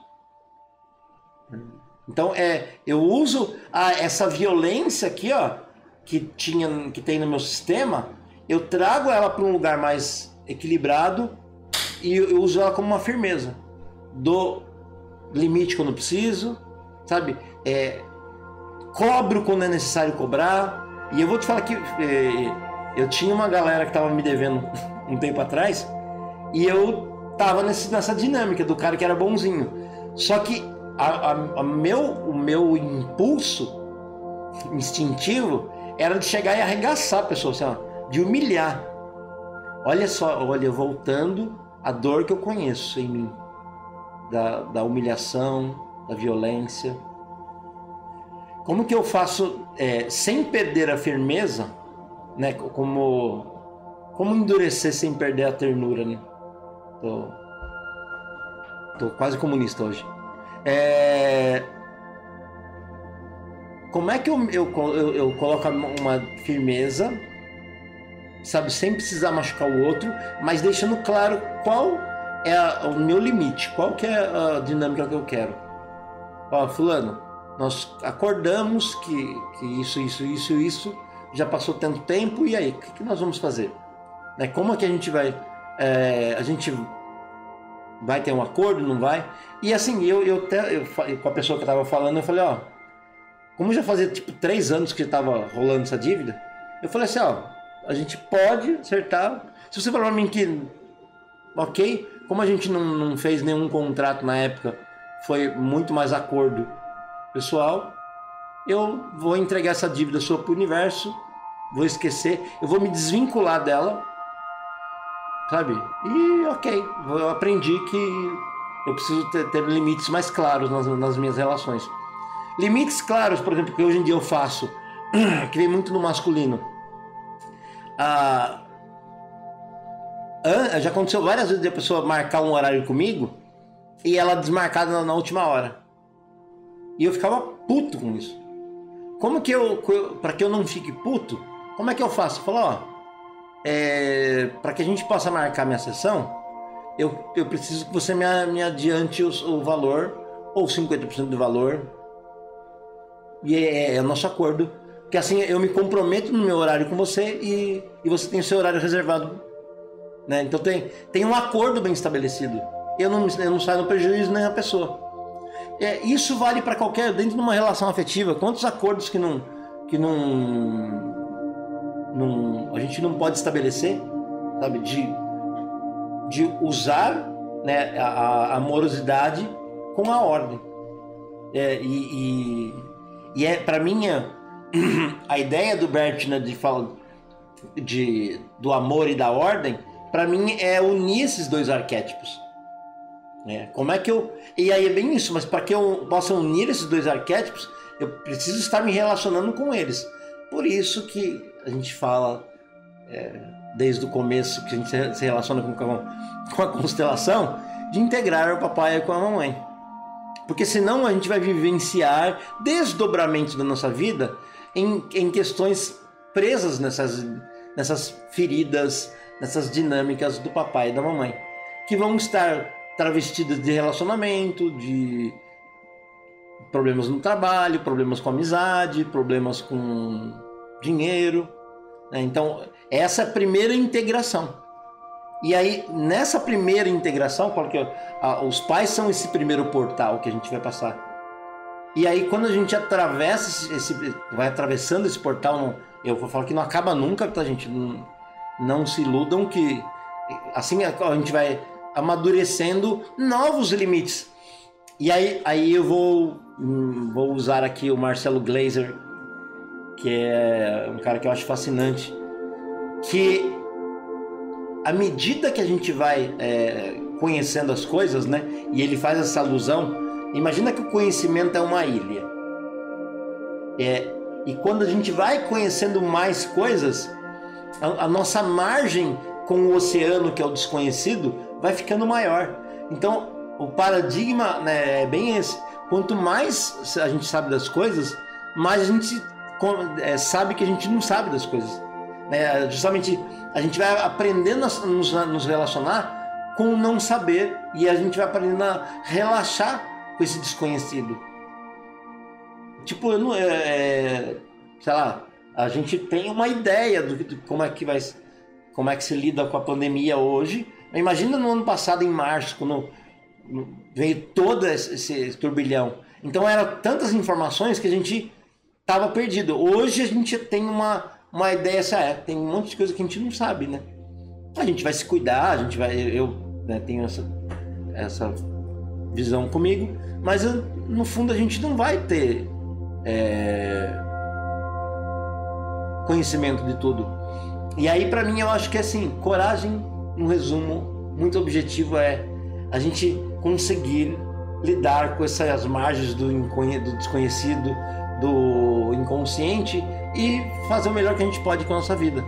Speaker 1: Então é, eu uso a, essa violência aqui, ó, que tinha, que tem no meu sistema, eu trago ela para um lugar mais equilibrado e eu uso ela como uma firmeza. Do limite quando preciso, sabe? É, cobro quando é necessário cobrar. E eu vou te falar que é, eu tinha uma galera que estava me devendo um tempo atrás e eu tava nesse, nessa dinâmica do cara que era bonzinho. Só que a, a, a meu, o meu impulso instintivo era de chegar e arregaçar a pessoa, assim, ó, de humilhar. Olha só, olha, voltando a dor que eu conheço em mim, da, da humilhação, da violência. Como que eu faço é, sem perder a firmeza, né? Como como endurecer sem perder a ternura, né? Tô, tô quase comunista hoje. É... Como é que eu, eu, eu, eu coloco uma firmeza, sabe, sem precisar machucar o outro, mas deixando claro qual é a, o meu limite, qual que é a dinâmica que eu quero. Ó, fulano, nós acordamos que, que isso, isso, isso, isso, já passou tanto tempo, e aí, o que, que nós vamos fazer? Né? Como é que a gente vai é, a gente vai ter um acordo, não vai? E assim, eu, eu, até, eu com a pessoa que eu tava falando, eu falei, ó, como já fazia tipo três anos que tava rolando essa dívida, eu falei assim, ó, a gente pode acertar. Se você falar pra mim que, ok, como a gente não, não fez nenhum contrato na época, foi muito mais acordo pessoal, eu vou entregar essa dívida sua pro universo, vou esquecer, eu vou me desvincular dela sabe? E ok, eu aprendi que eu preciso ter, ter limites mais claros nas, nas, minhas relações. Limites claros, por exemplo, que hoje em dia eu faço, que vem muito no masculino. Ah, já aconteceu várias vezes de a pessoa marcar um horário comigo e ela desmarcada na, na última hora. E eu ficava puto com isso. Como que eu, para que eu não fique puto, como é que eu faço? Falo, ó, é, para que a gente possa marcar minha sessão, eu, eu preciso que você me, me adiante o, valor, ou 50% do valor. E é, é, o nosso acordo. Que assim eu me comprometo no meu horário com você e, e você tem o seu horário reservado Né? Então tem, tem um acordo bem estabelecido. Eu não, eu não saio no prejuízo nem a pessoa. É, isso vale para qualquer dentro de uma relação afetiva. Quantos acordos que não que não, não a gente não pode estabelecer, sabe, de de usar né, a, a amorosidade com a ordem. É, e, e, e, é para mim a, a, ideia do Bert né, de falar de do amor e da ordem, para mim é unir esses dois arquétipos. É, como é que eu. E aí é bem isso, mas para que eu possa unir esses dois arquétipos, eu preciso estar me relacionando com eles. Por isso que a gente fala é, desde o começo, que a gente se relaciona com, com a constelação, de integrar o papai com a mamãe. Porque senão a gente vai vivenciar desdobramentos da nossa vida em, em questões presas nessas, nessas feridas, nessas dinâmicas do papai e da mamãe, que vão estar travestidas de relacionamento, de problemas no trabalho, problemas com amizade, problemas com dinheiro. Né? Então, essa é a primeira integração. E aí, nessa primeira integração, porque os pais são esse primeiro portal que a gente vai passar. E aí, quando a gente atravessa esse, vai atravessando esse portal, eu vou falar que não acaba nunca, tá, gente? Não, não se iludam que assim a gente vai amadurecendo novos limites. E aí, aí eu vou, hum, vou usar aqui o Marcelo Glazer, que é um cara que eu acho fascinante, que à medida que a gente vai é, conhecendo as coisas, né? E ele faz essa alusão. Imagina que o conhecimento é uma ilha. É, e quando a gente vai conhecendo mais coisas, a, a nossa margem com o oceano, que é o desconhecido, vai ficando maior. Então, o paradigma né, é bem esse. Quanto mais a gente sabe das coisas, mais a gente sabe que a gente não sabe das coisas. Né? Justamente a gente vai aprendendo a nos, a nos relacionar com o não saber e a gente vai aprendendo a relaxar com esse desconhecido. Tipo, eu não, é, é, sei lá, a gente tem uma ideia do, de como é que vai como é que se lida com a pandemia hoje. Imagina no ano passado, em março, quando veio todo esse turbilhão. Então eram tantas informações que a gente estava perdido. Hoje a gente tem uma, uma ideia, essa é, tem um monte de coisa que a gente não sabe, né? A gente vai se cuidar, a gente vai, eu né, tenho essa, essa visão comigo, mas eu, no fundo a gente não vai ter é, conhecimento de tudo. E aí, para mim, eu acho que assim, coragem, um resumo muito objetivo, é a gente conseguir lidar com essas margens do, do desconhecido, do inconsciente e fazer o melhor que a gente pode com a nossa vida.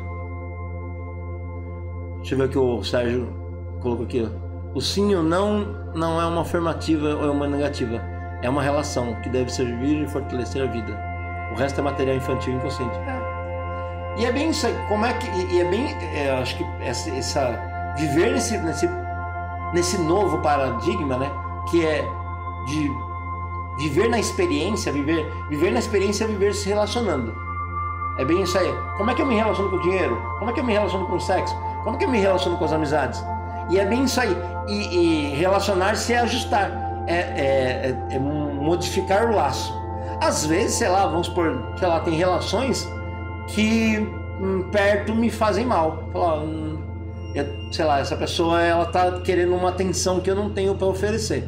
Speaker 1: Deixa eu ver o que o Sérgio colocou aqui. O sim ou não não é uma afirmativa ou é uma negativa. É uma relação que deve servir e fortalecer a vida. O resto é material infantil e inconsciente. É. E é bem isso aí, como é que. E é bem. É, acho que essa, essa. Viver nesse, nesse, nesse novo paradigma, né? Que é de viver na experiência, viver, viver na experiência é viver se relacionando. É bem isso aí. Como é que eu me relaciono com o dinheiro? Como é que eu me relaciono com o sexo? Como é que eu me relaciono com as amizades? E é bem isso aí. E, e relacionar-se é ajustar, é, é, é, é modificar o laço. Às vezes, sei lá, vamos por, sei lá, tem relações que hum, perto me fazem mal. Hum, sei lá, essa pessoa ela tá querendo uma atenção que eu não tenho para oferecer.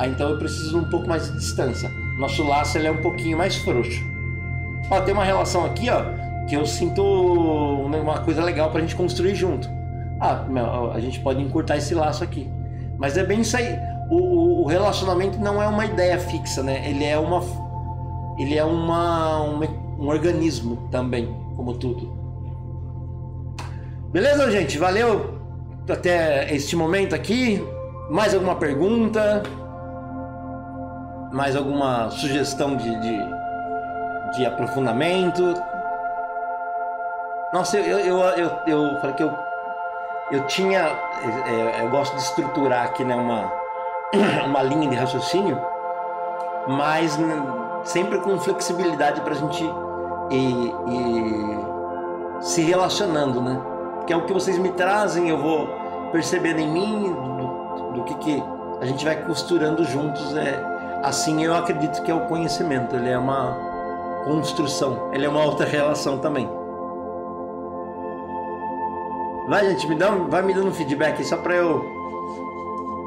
Speaker 1: Ah, então eu preciso um pouco mais de distância. Nosso laço ele é um pouquinho mais frouxo. Ó, tem uma relação aqui, ó, que eu sinto uma coisa legal pra gente construir junto. Ah, a gente pode encurtar esse laço aqui. Mas é bem isso aí. O, o relacionamento não é uma ideia fixa, né? Ele é uma ele é uma, uma um organismo também, como tudo. Beleza, gente? Valeu até este momento aqui. Mais alguma pergunta? Mais alguma sugestão de, de, de aprofundamento? Nossa, eu, eu, eu, eu, falei que eu, eu tinha. É, eu gosto de estruturar aqui né, uma, uma linha de raciocínio, mas sempre com flexibilidade para a gente e, e se relacionando, né? que é o que vocês me trazem, eu vou percebendo em mim do, do que, que a gente vai costurando juntos. É, assim eu acredito que é o conhecimento, ele é uma construção, ele é uma outra relação também. Vai, gente, me dá, vai me dando feedback só para eu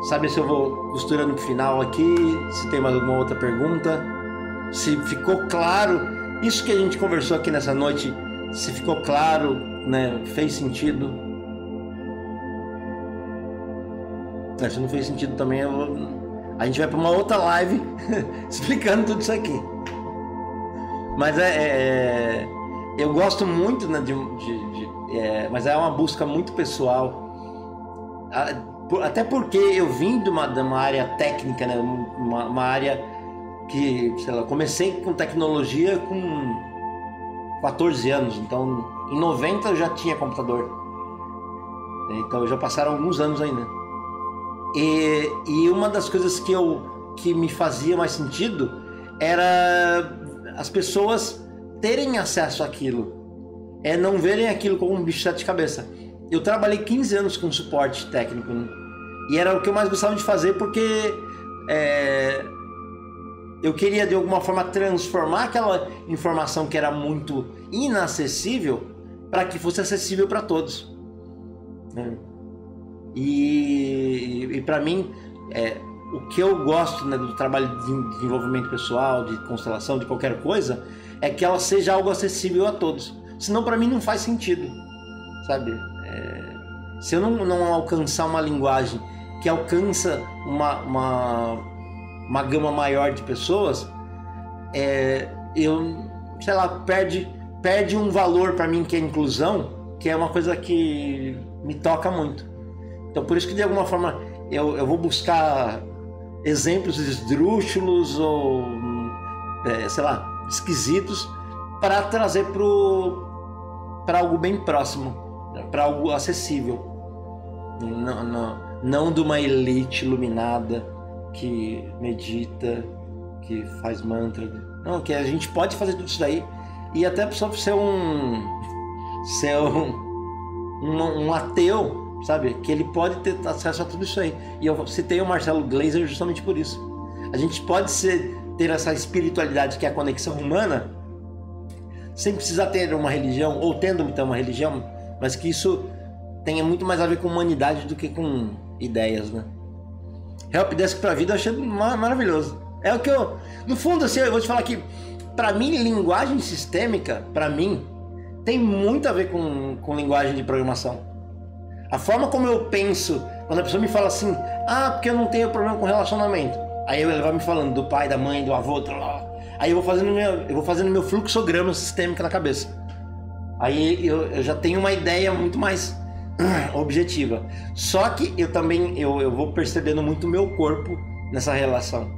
Speaker 1: saber se eu vou costurando pro final aqui, se tem mais alguma outra pergunta, se ficou claro isso que a gente conversou aqui nessa noite, se ficou claro, né, fez sentido. É, se não fez sentido também, vou... a gente vai para uma outra live explicando tudo isso aqui. Mas é, é, é eu gosto muito né, de, de, de é, mas é uma busca muito pessoal. Até porque eu vim de uma, de uma área técnica, né, uma, uma área que, sei lá, comecei com tecnologia com 14 anos, então em 90 eu já tinha computador. Então já passaram alguns anos ainda. E, e uma das coisas que eu que me fazia mais sentido era as pessoas terem acesso àquilo. É não verem aquilo como um bicho de sete cabeça. Eu trabalhei 15 anos com suporte técnico né? e era o que eu mais gostava de fazer porque é, eu queria de alguma forma transformar aquela informação que era muito inacessível para que fosse acessível para todos. Né? E, e para mim, é, o que eu gosto né, do trabalho de desenvolvimento pessoal, de constelação, de qualquer coisa, é que ela seja algo acessível a todos. Senão, para mim, não faz sentido, sabe? É, se eu não, não alcançar uma linguagem que alcança uma, uma, uma gama maior de pessoas, é, eu, sei lá, perde, perde um valor para mim que é inclusão, que é uma coisa que me toca muito. Então, por isso que de alguma forma eu, eu vou buscar exemplos esdrúxulos ou, é, sei lá, esquisitos para trazer para algo bem próximo, para algo acessível. Não, não, não de uma elite iluminada que medita, que faz mantra. Não, que a gente pode fazer tudo isso daí e até só ser um ser um, um, um ateu sabe? Que ele pode ter acesso a tudo isso aí. E eu citei o Marcelo Glazer justamente por isso. A gente pode ser, ter essa espiritualidade que é a conexão humana sem precisar ter uma religião, ou tendo então uma religião, mas que isso tenha muito mais a ver com humanidade do que com ideias, né? Help Desk pra vida eu achei maravilhoso. É o que eu. No fundo, assim, eu vou te falar que, para mim, linguagem sistêmica, para mim, tem muito a ver com, com linguagem de programação. A forma como eu penso, quando a pessoa me fala assim, ah, porque eu não tenho problema com relacionamento. Aí ele vai me falando do pai, da mãe, do avô, lá. aí eu vou fazendo meu, eu vou fazendo meu fluxograma sistêmico na cabeça. Aí eu, eu já tenho uma ideia muito mais objetiva. Só que eu também eu, eu vou percebendo muito o meu corpo nessa relação.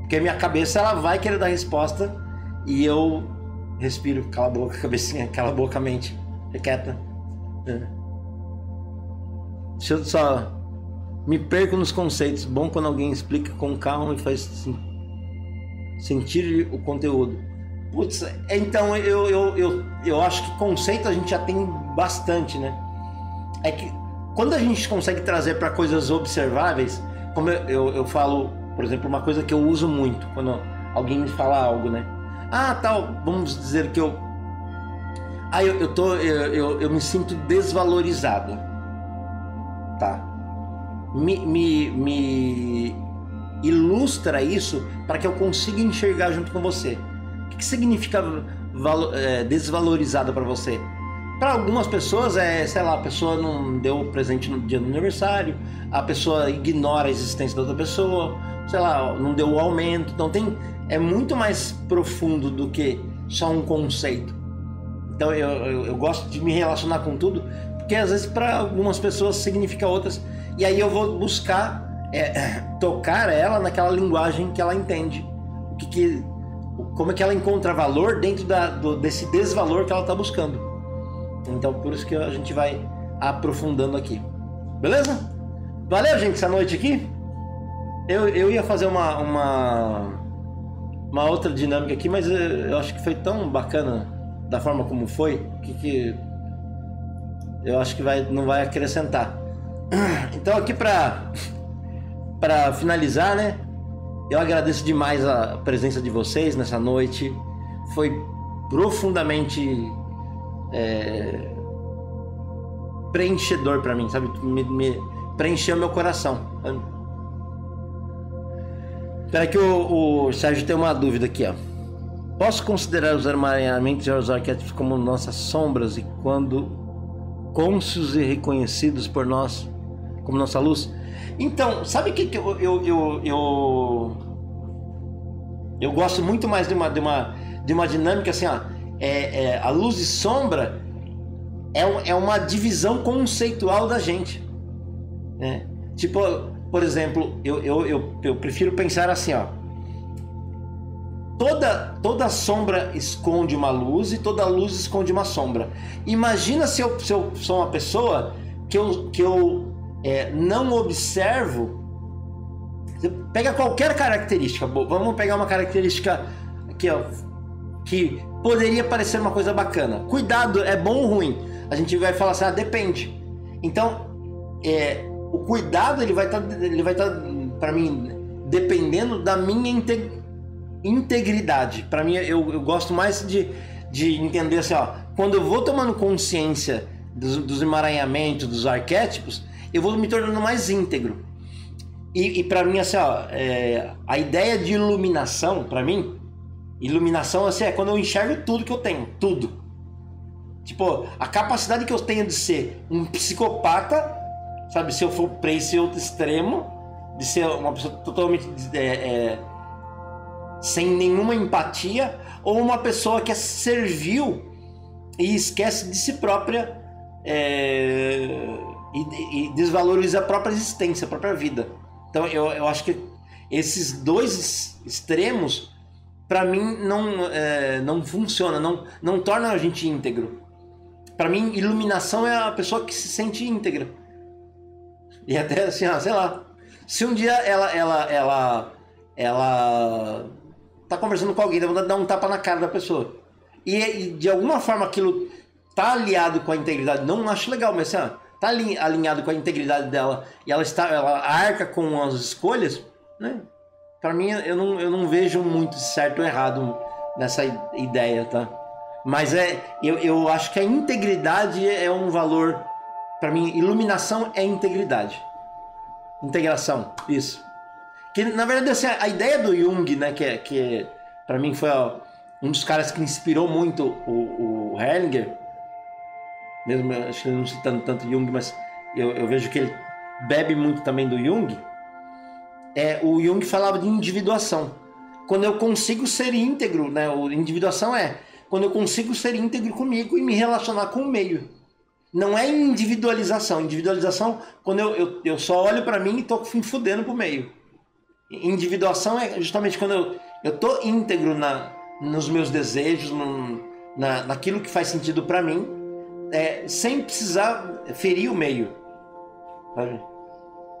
Speaker 1: Porque a minha cabeça ela vai querer dar resposta e eu respiro, cala a boca, cabecinha, cala a boca, mente, fica quieta. Se eu só me perco nos conceitos, bom quando alguém explica com calma e faz assim, sentir o conteúdo. Putz, então eu, eu, eu, eu acho que conceito a gente já tem bastante, né? É que quando a gente consegue trazer para coisas observáveis, como eu, eu, eu, falo, por exemplo, uma coisa que eu uso muito quando alguém me fala algo, né? Ah, tal, vamos dizer que eu. Ah, eu, eu, tô, eu, eu, eu me sinto desvalorizado Me, me, me ilustra isso para que eu consiga enxergar junto com você. O que, significa é, desvalorizado para você? Para algumas pessoas é, sei lá, a pessoa não deu presente no dia do aniversário, a pessoa ignora a existência da outra pessoa, sei lá, não deu o aumento. Então tem é muito mais profundo do que só um conceito. Então eu, eu, eu gosto de me relacionar com tudo porque às vezes para algumas pessoas significa outras. E aí eu vou buscar é, tocar ela naquela linguagem que ela entende. O que, que como é que ela encontra valor dentro da, do, desse desvalor que ela está buscando. Então por isso que a gente vai aprofundando aqui. Beleza? Valeu, gente, essa noite aqui. Eu, eu ia fazer uma, uma, uma outra dinâmica aqui, mas eu, eu acho que foi tão bacana da forma como foi que, que eu acho que vai, não vai acrescentar. Então aqui para para finalizar, né? Eu agradeço demais a presença de vocês nessa noite. Foi profundamente é, preenchedor para mim, sabe? Me, me, preencheu meu coração. Espera que o, o Sérgio tem uma dúvida aqui, ó. Posso considerar os armazenamentos e os arquétipos como nossas sombras e quando cônscios e reconhecidos por nós como nossa luz? Então, sabe o que, que eu, eu, eu, eu, eu gosto muito mais de uma, de uma, de uma dinâmica assim, ó. É, é, a luz e sombra é, é uma divisão conceitual da gente. Né? Tipo, por exemplo, eu, eu, eu, eu prefiro pensar assim, ó. Toda, toda sombra esconde uma luz e toda luz esconde uma sombra. Imagina se eu, se eu sou uma pessoa que eu, que eu é, não observo. Pega qualquer característica, vamos pegar uma característica aqui, ó, que poderia parecer uma coisa bacana. Cuidado, é bom ou ruim? A gente vai falar assim, ah, depende. Então, é, o cuidado ele vai estar, tá, tá, para mim, dependendo da minha integridade. Para mim, eu, eu gosto mais de, de entender assim, ó, quando eu vou tomando consciência dos, dos emaranhamentos, dos arquétipos, eu vou me tornando mais íntegro. E, e para mim, assim, ó, é, a ideia de iluminação, para mim, iluminação assim, é quando eu enxergo tudo que eu tenho, tudo. Tipo, a capacidade que eu tenho de ser um psicopata, sabe, se eu for para esse outro extremo, de ser uma pessoa totalmente é, é, sem nenhuma empatia, ou uma pessoa que é servil e esquece de si própria é, e, e, desvaloriza a própria existência, a própria vida. Então eu, eu acho que esses dois extremos, para mim, não, é, não funciona, não, não torna a gente íntegro. Para mim, iluminação é a pessoa que se sente íntegra. E até assim, ah, sei lá. Se um dia ela, ela, ela, ela tá conversando com alguém, dá vontade de dar um tapa na cara da pessoa. E, e de alguma forma aquilo tá alinhado com a integridade, não acho legal, mas assim, tá alinhado com a integridade dela e ela está ela arca com as escolhas, né? Para mim eu não, eu não vejo muito certo ou errado nessa ideia, tá? Mas é eu, eu acho que a integridade é um valor para mim, iluminação é integridade. Integração, isso. Que na verdade assim, a ideia do Jung, né, que é, que é, para mim foi ó, um dos caras que inspirou muito o, o Hellinger, mesmo acho que não citando tanto Jung, mas eu, eu vejo que ele bebe muito também do Jung, é, o Jung falava de individuação. Quando eu consigo ser íntegro, né? O individuação é quando eu consigo ser íntegro comigo e me relacionar com o meio. Não é individualização. Individualização, quando eu, eu, eu só olho para mim e tô fudendo pro meio. Individuação é justamente quando eu, eu tô íntegro na, nos meus desejos, no, na, naquilo que faz sentido para mim é, sem precisar ferir o meio. Sabe?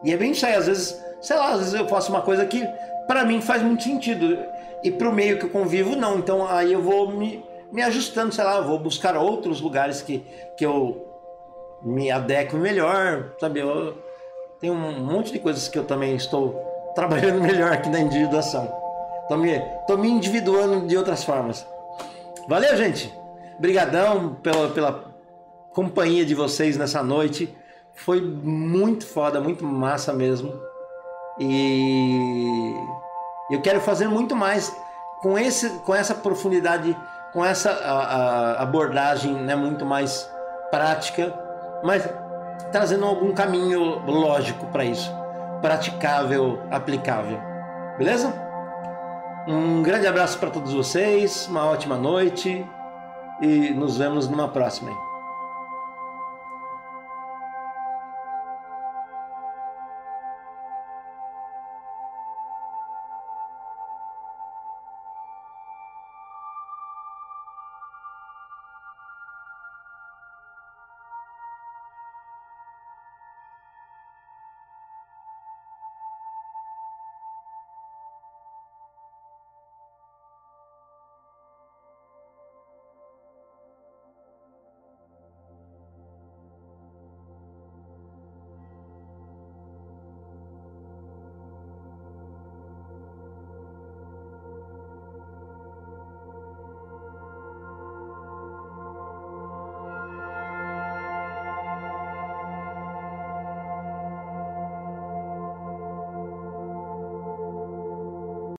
Speaker 1: E é bem isso aí, às vezes, sei lá, às vezes eu faço uma coisa que para mim faz muito sentido e pro meio que eu convivo não. Então aí eu vou me, me ajustando, sei lá, vou buscar outros lugares que, que eu me adequo melhor, sabe? Eu tenho um monte de coisas que eu também estou trabalhando melhor aqui na individuação. Tô me, tô me individuando de outras formas. Valeu, gente! Obrigadão pela, pela companhia de vocês nessa noite. Foi muito foda, muito massa mesmo. E eu quero fazer muito mais com, esse, com essa profundidade, com essa a, a abordagem né, muito mais prática, mas trazendo algum caminho lógico para isso, praticável, aplicável. Beleza? Um grande abraço para todos vocês, uma ótima noite e nos vemos numa próxima.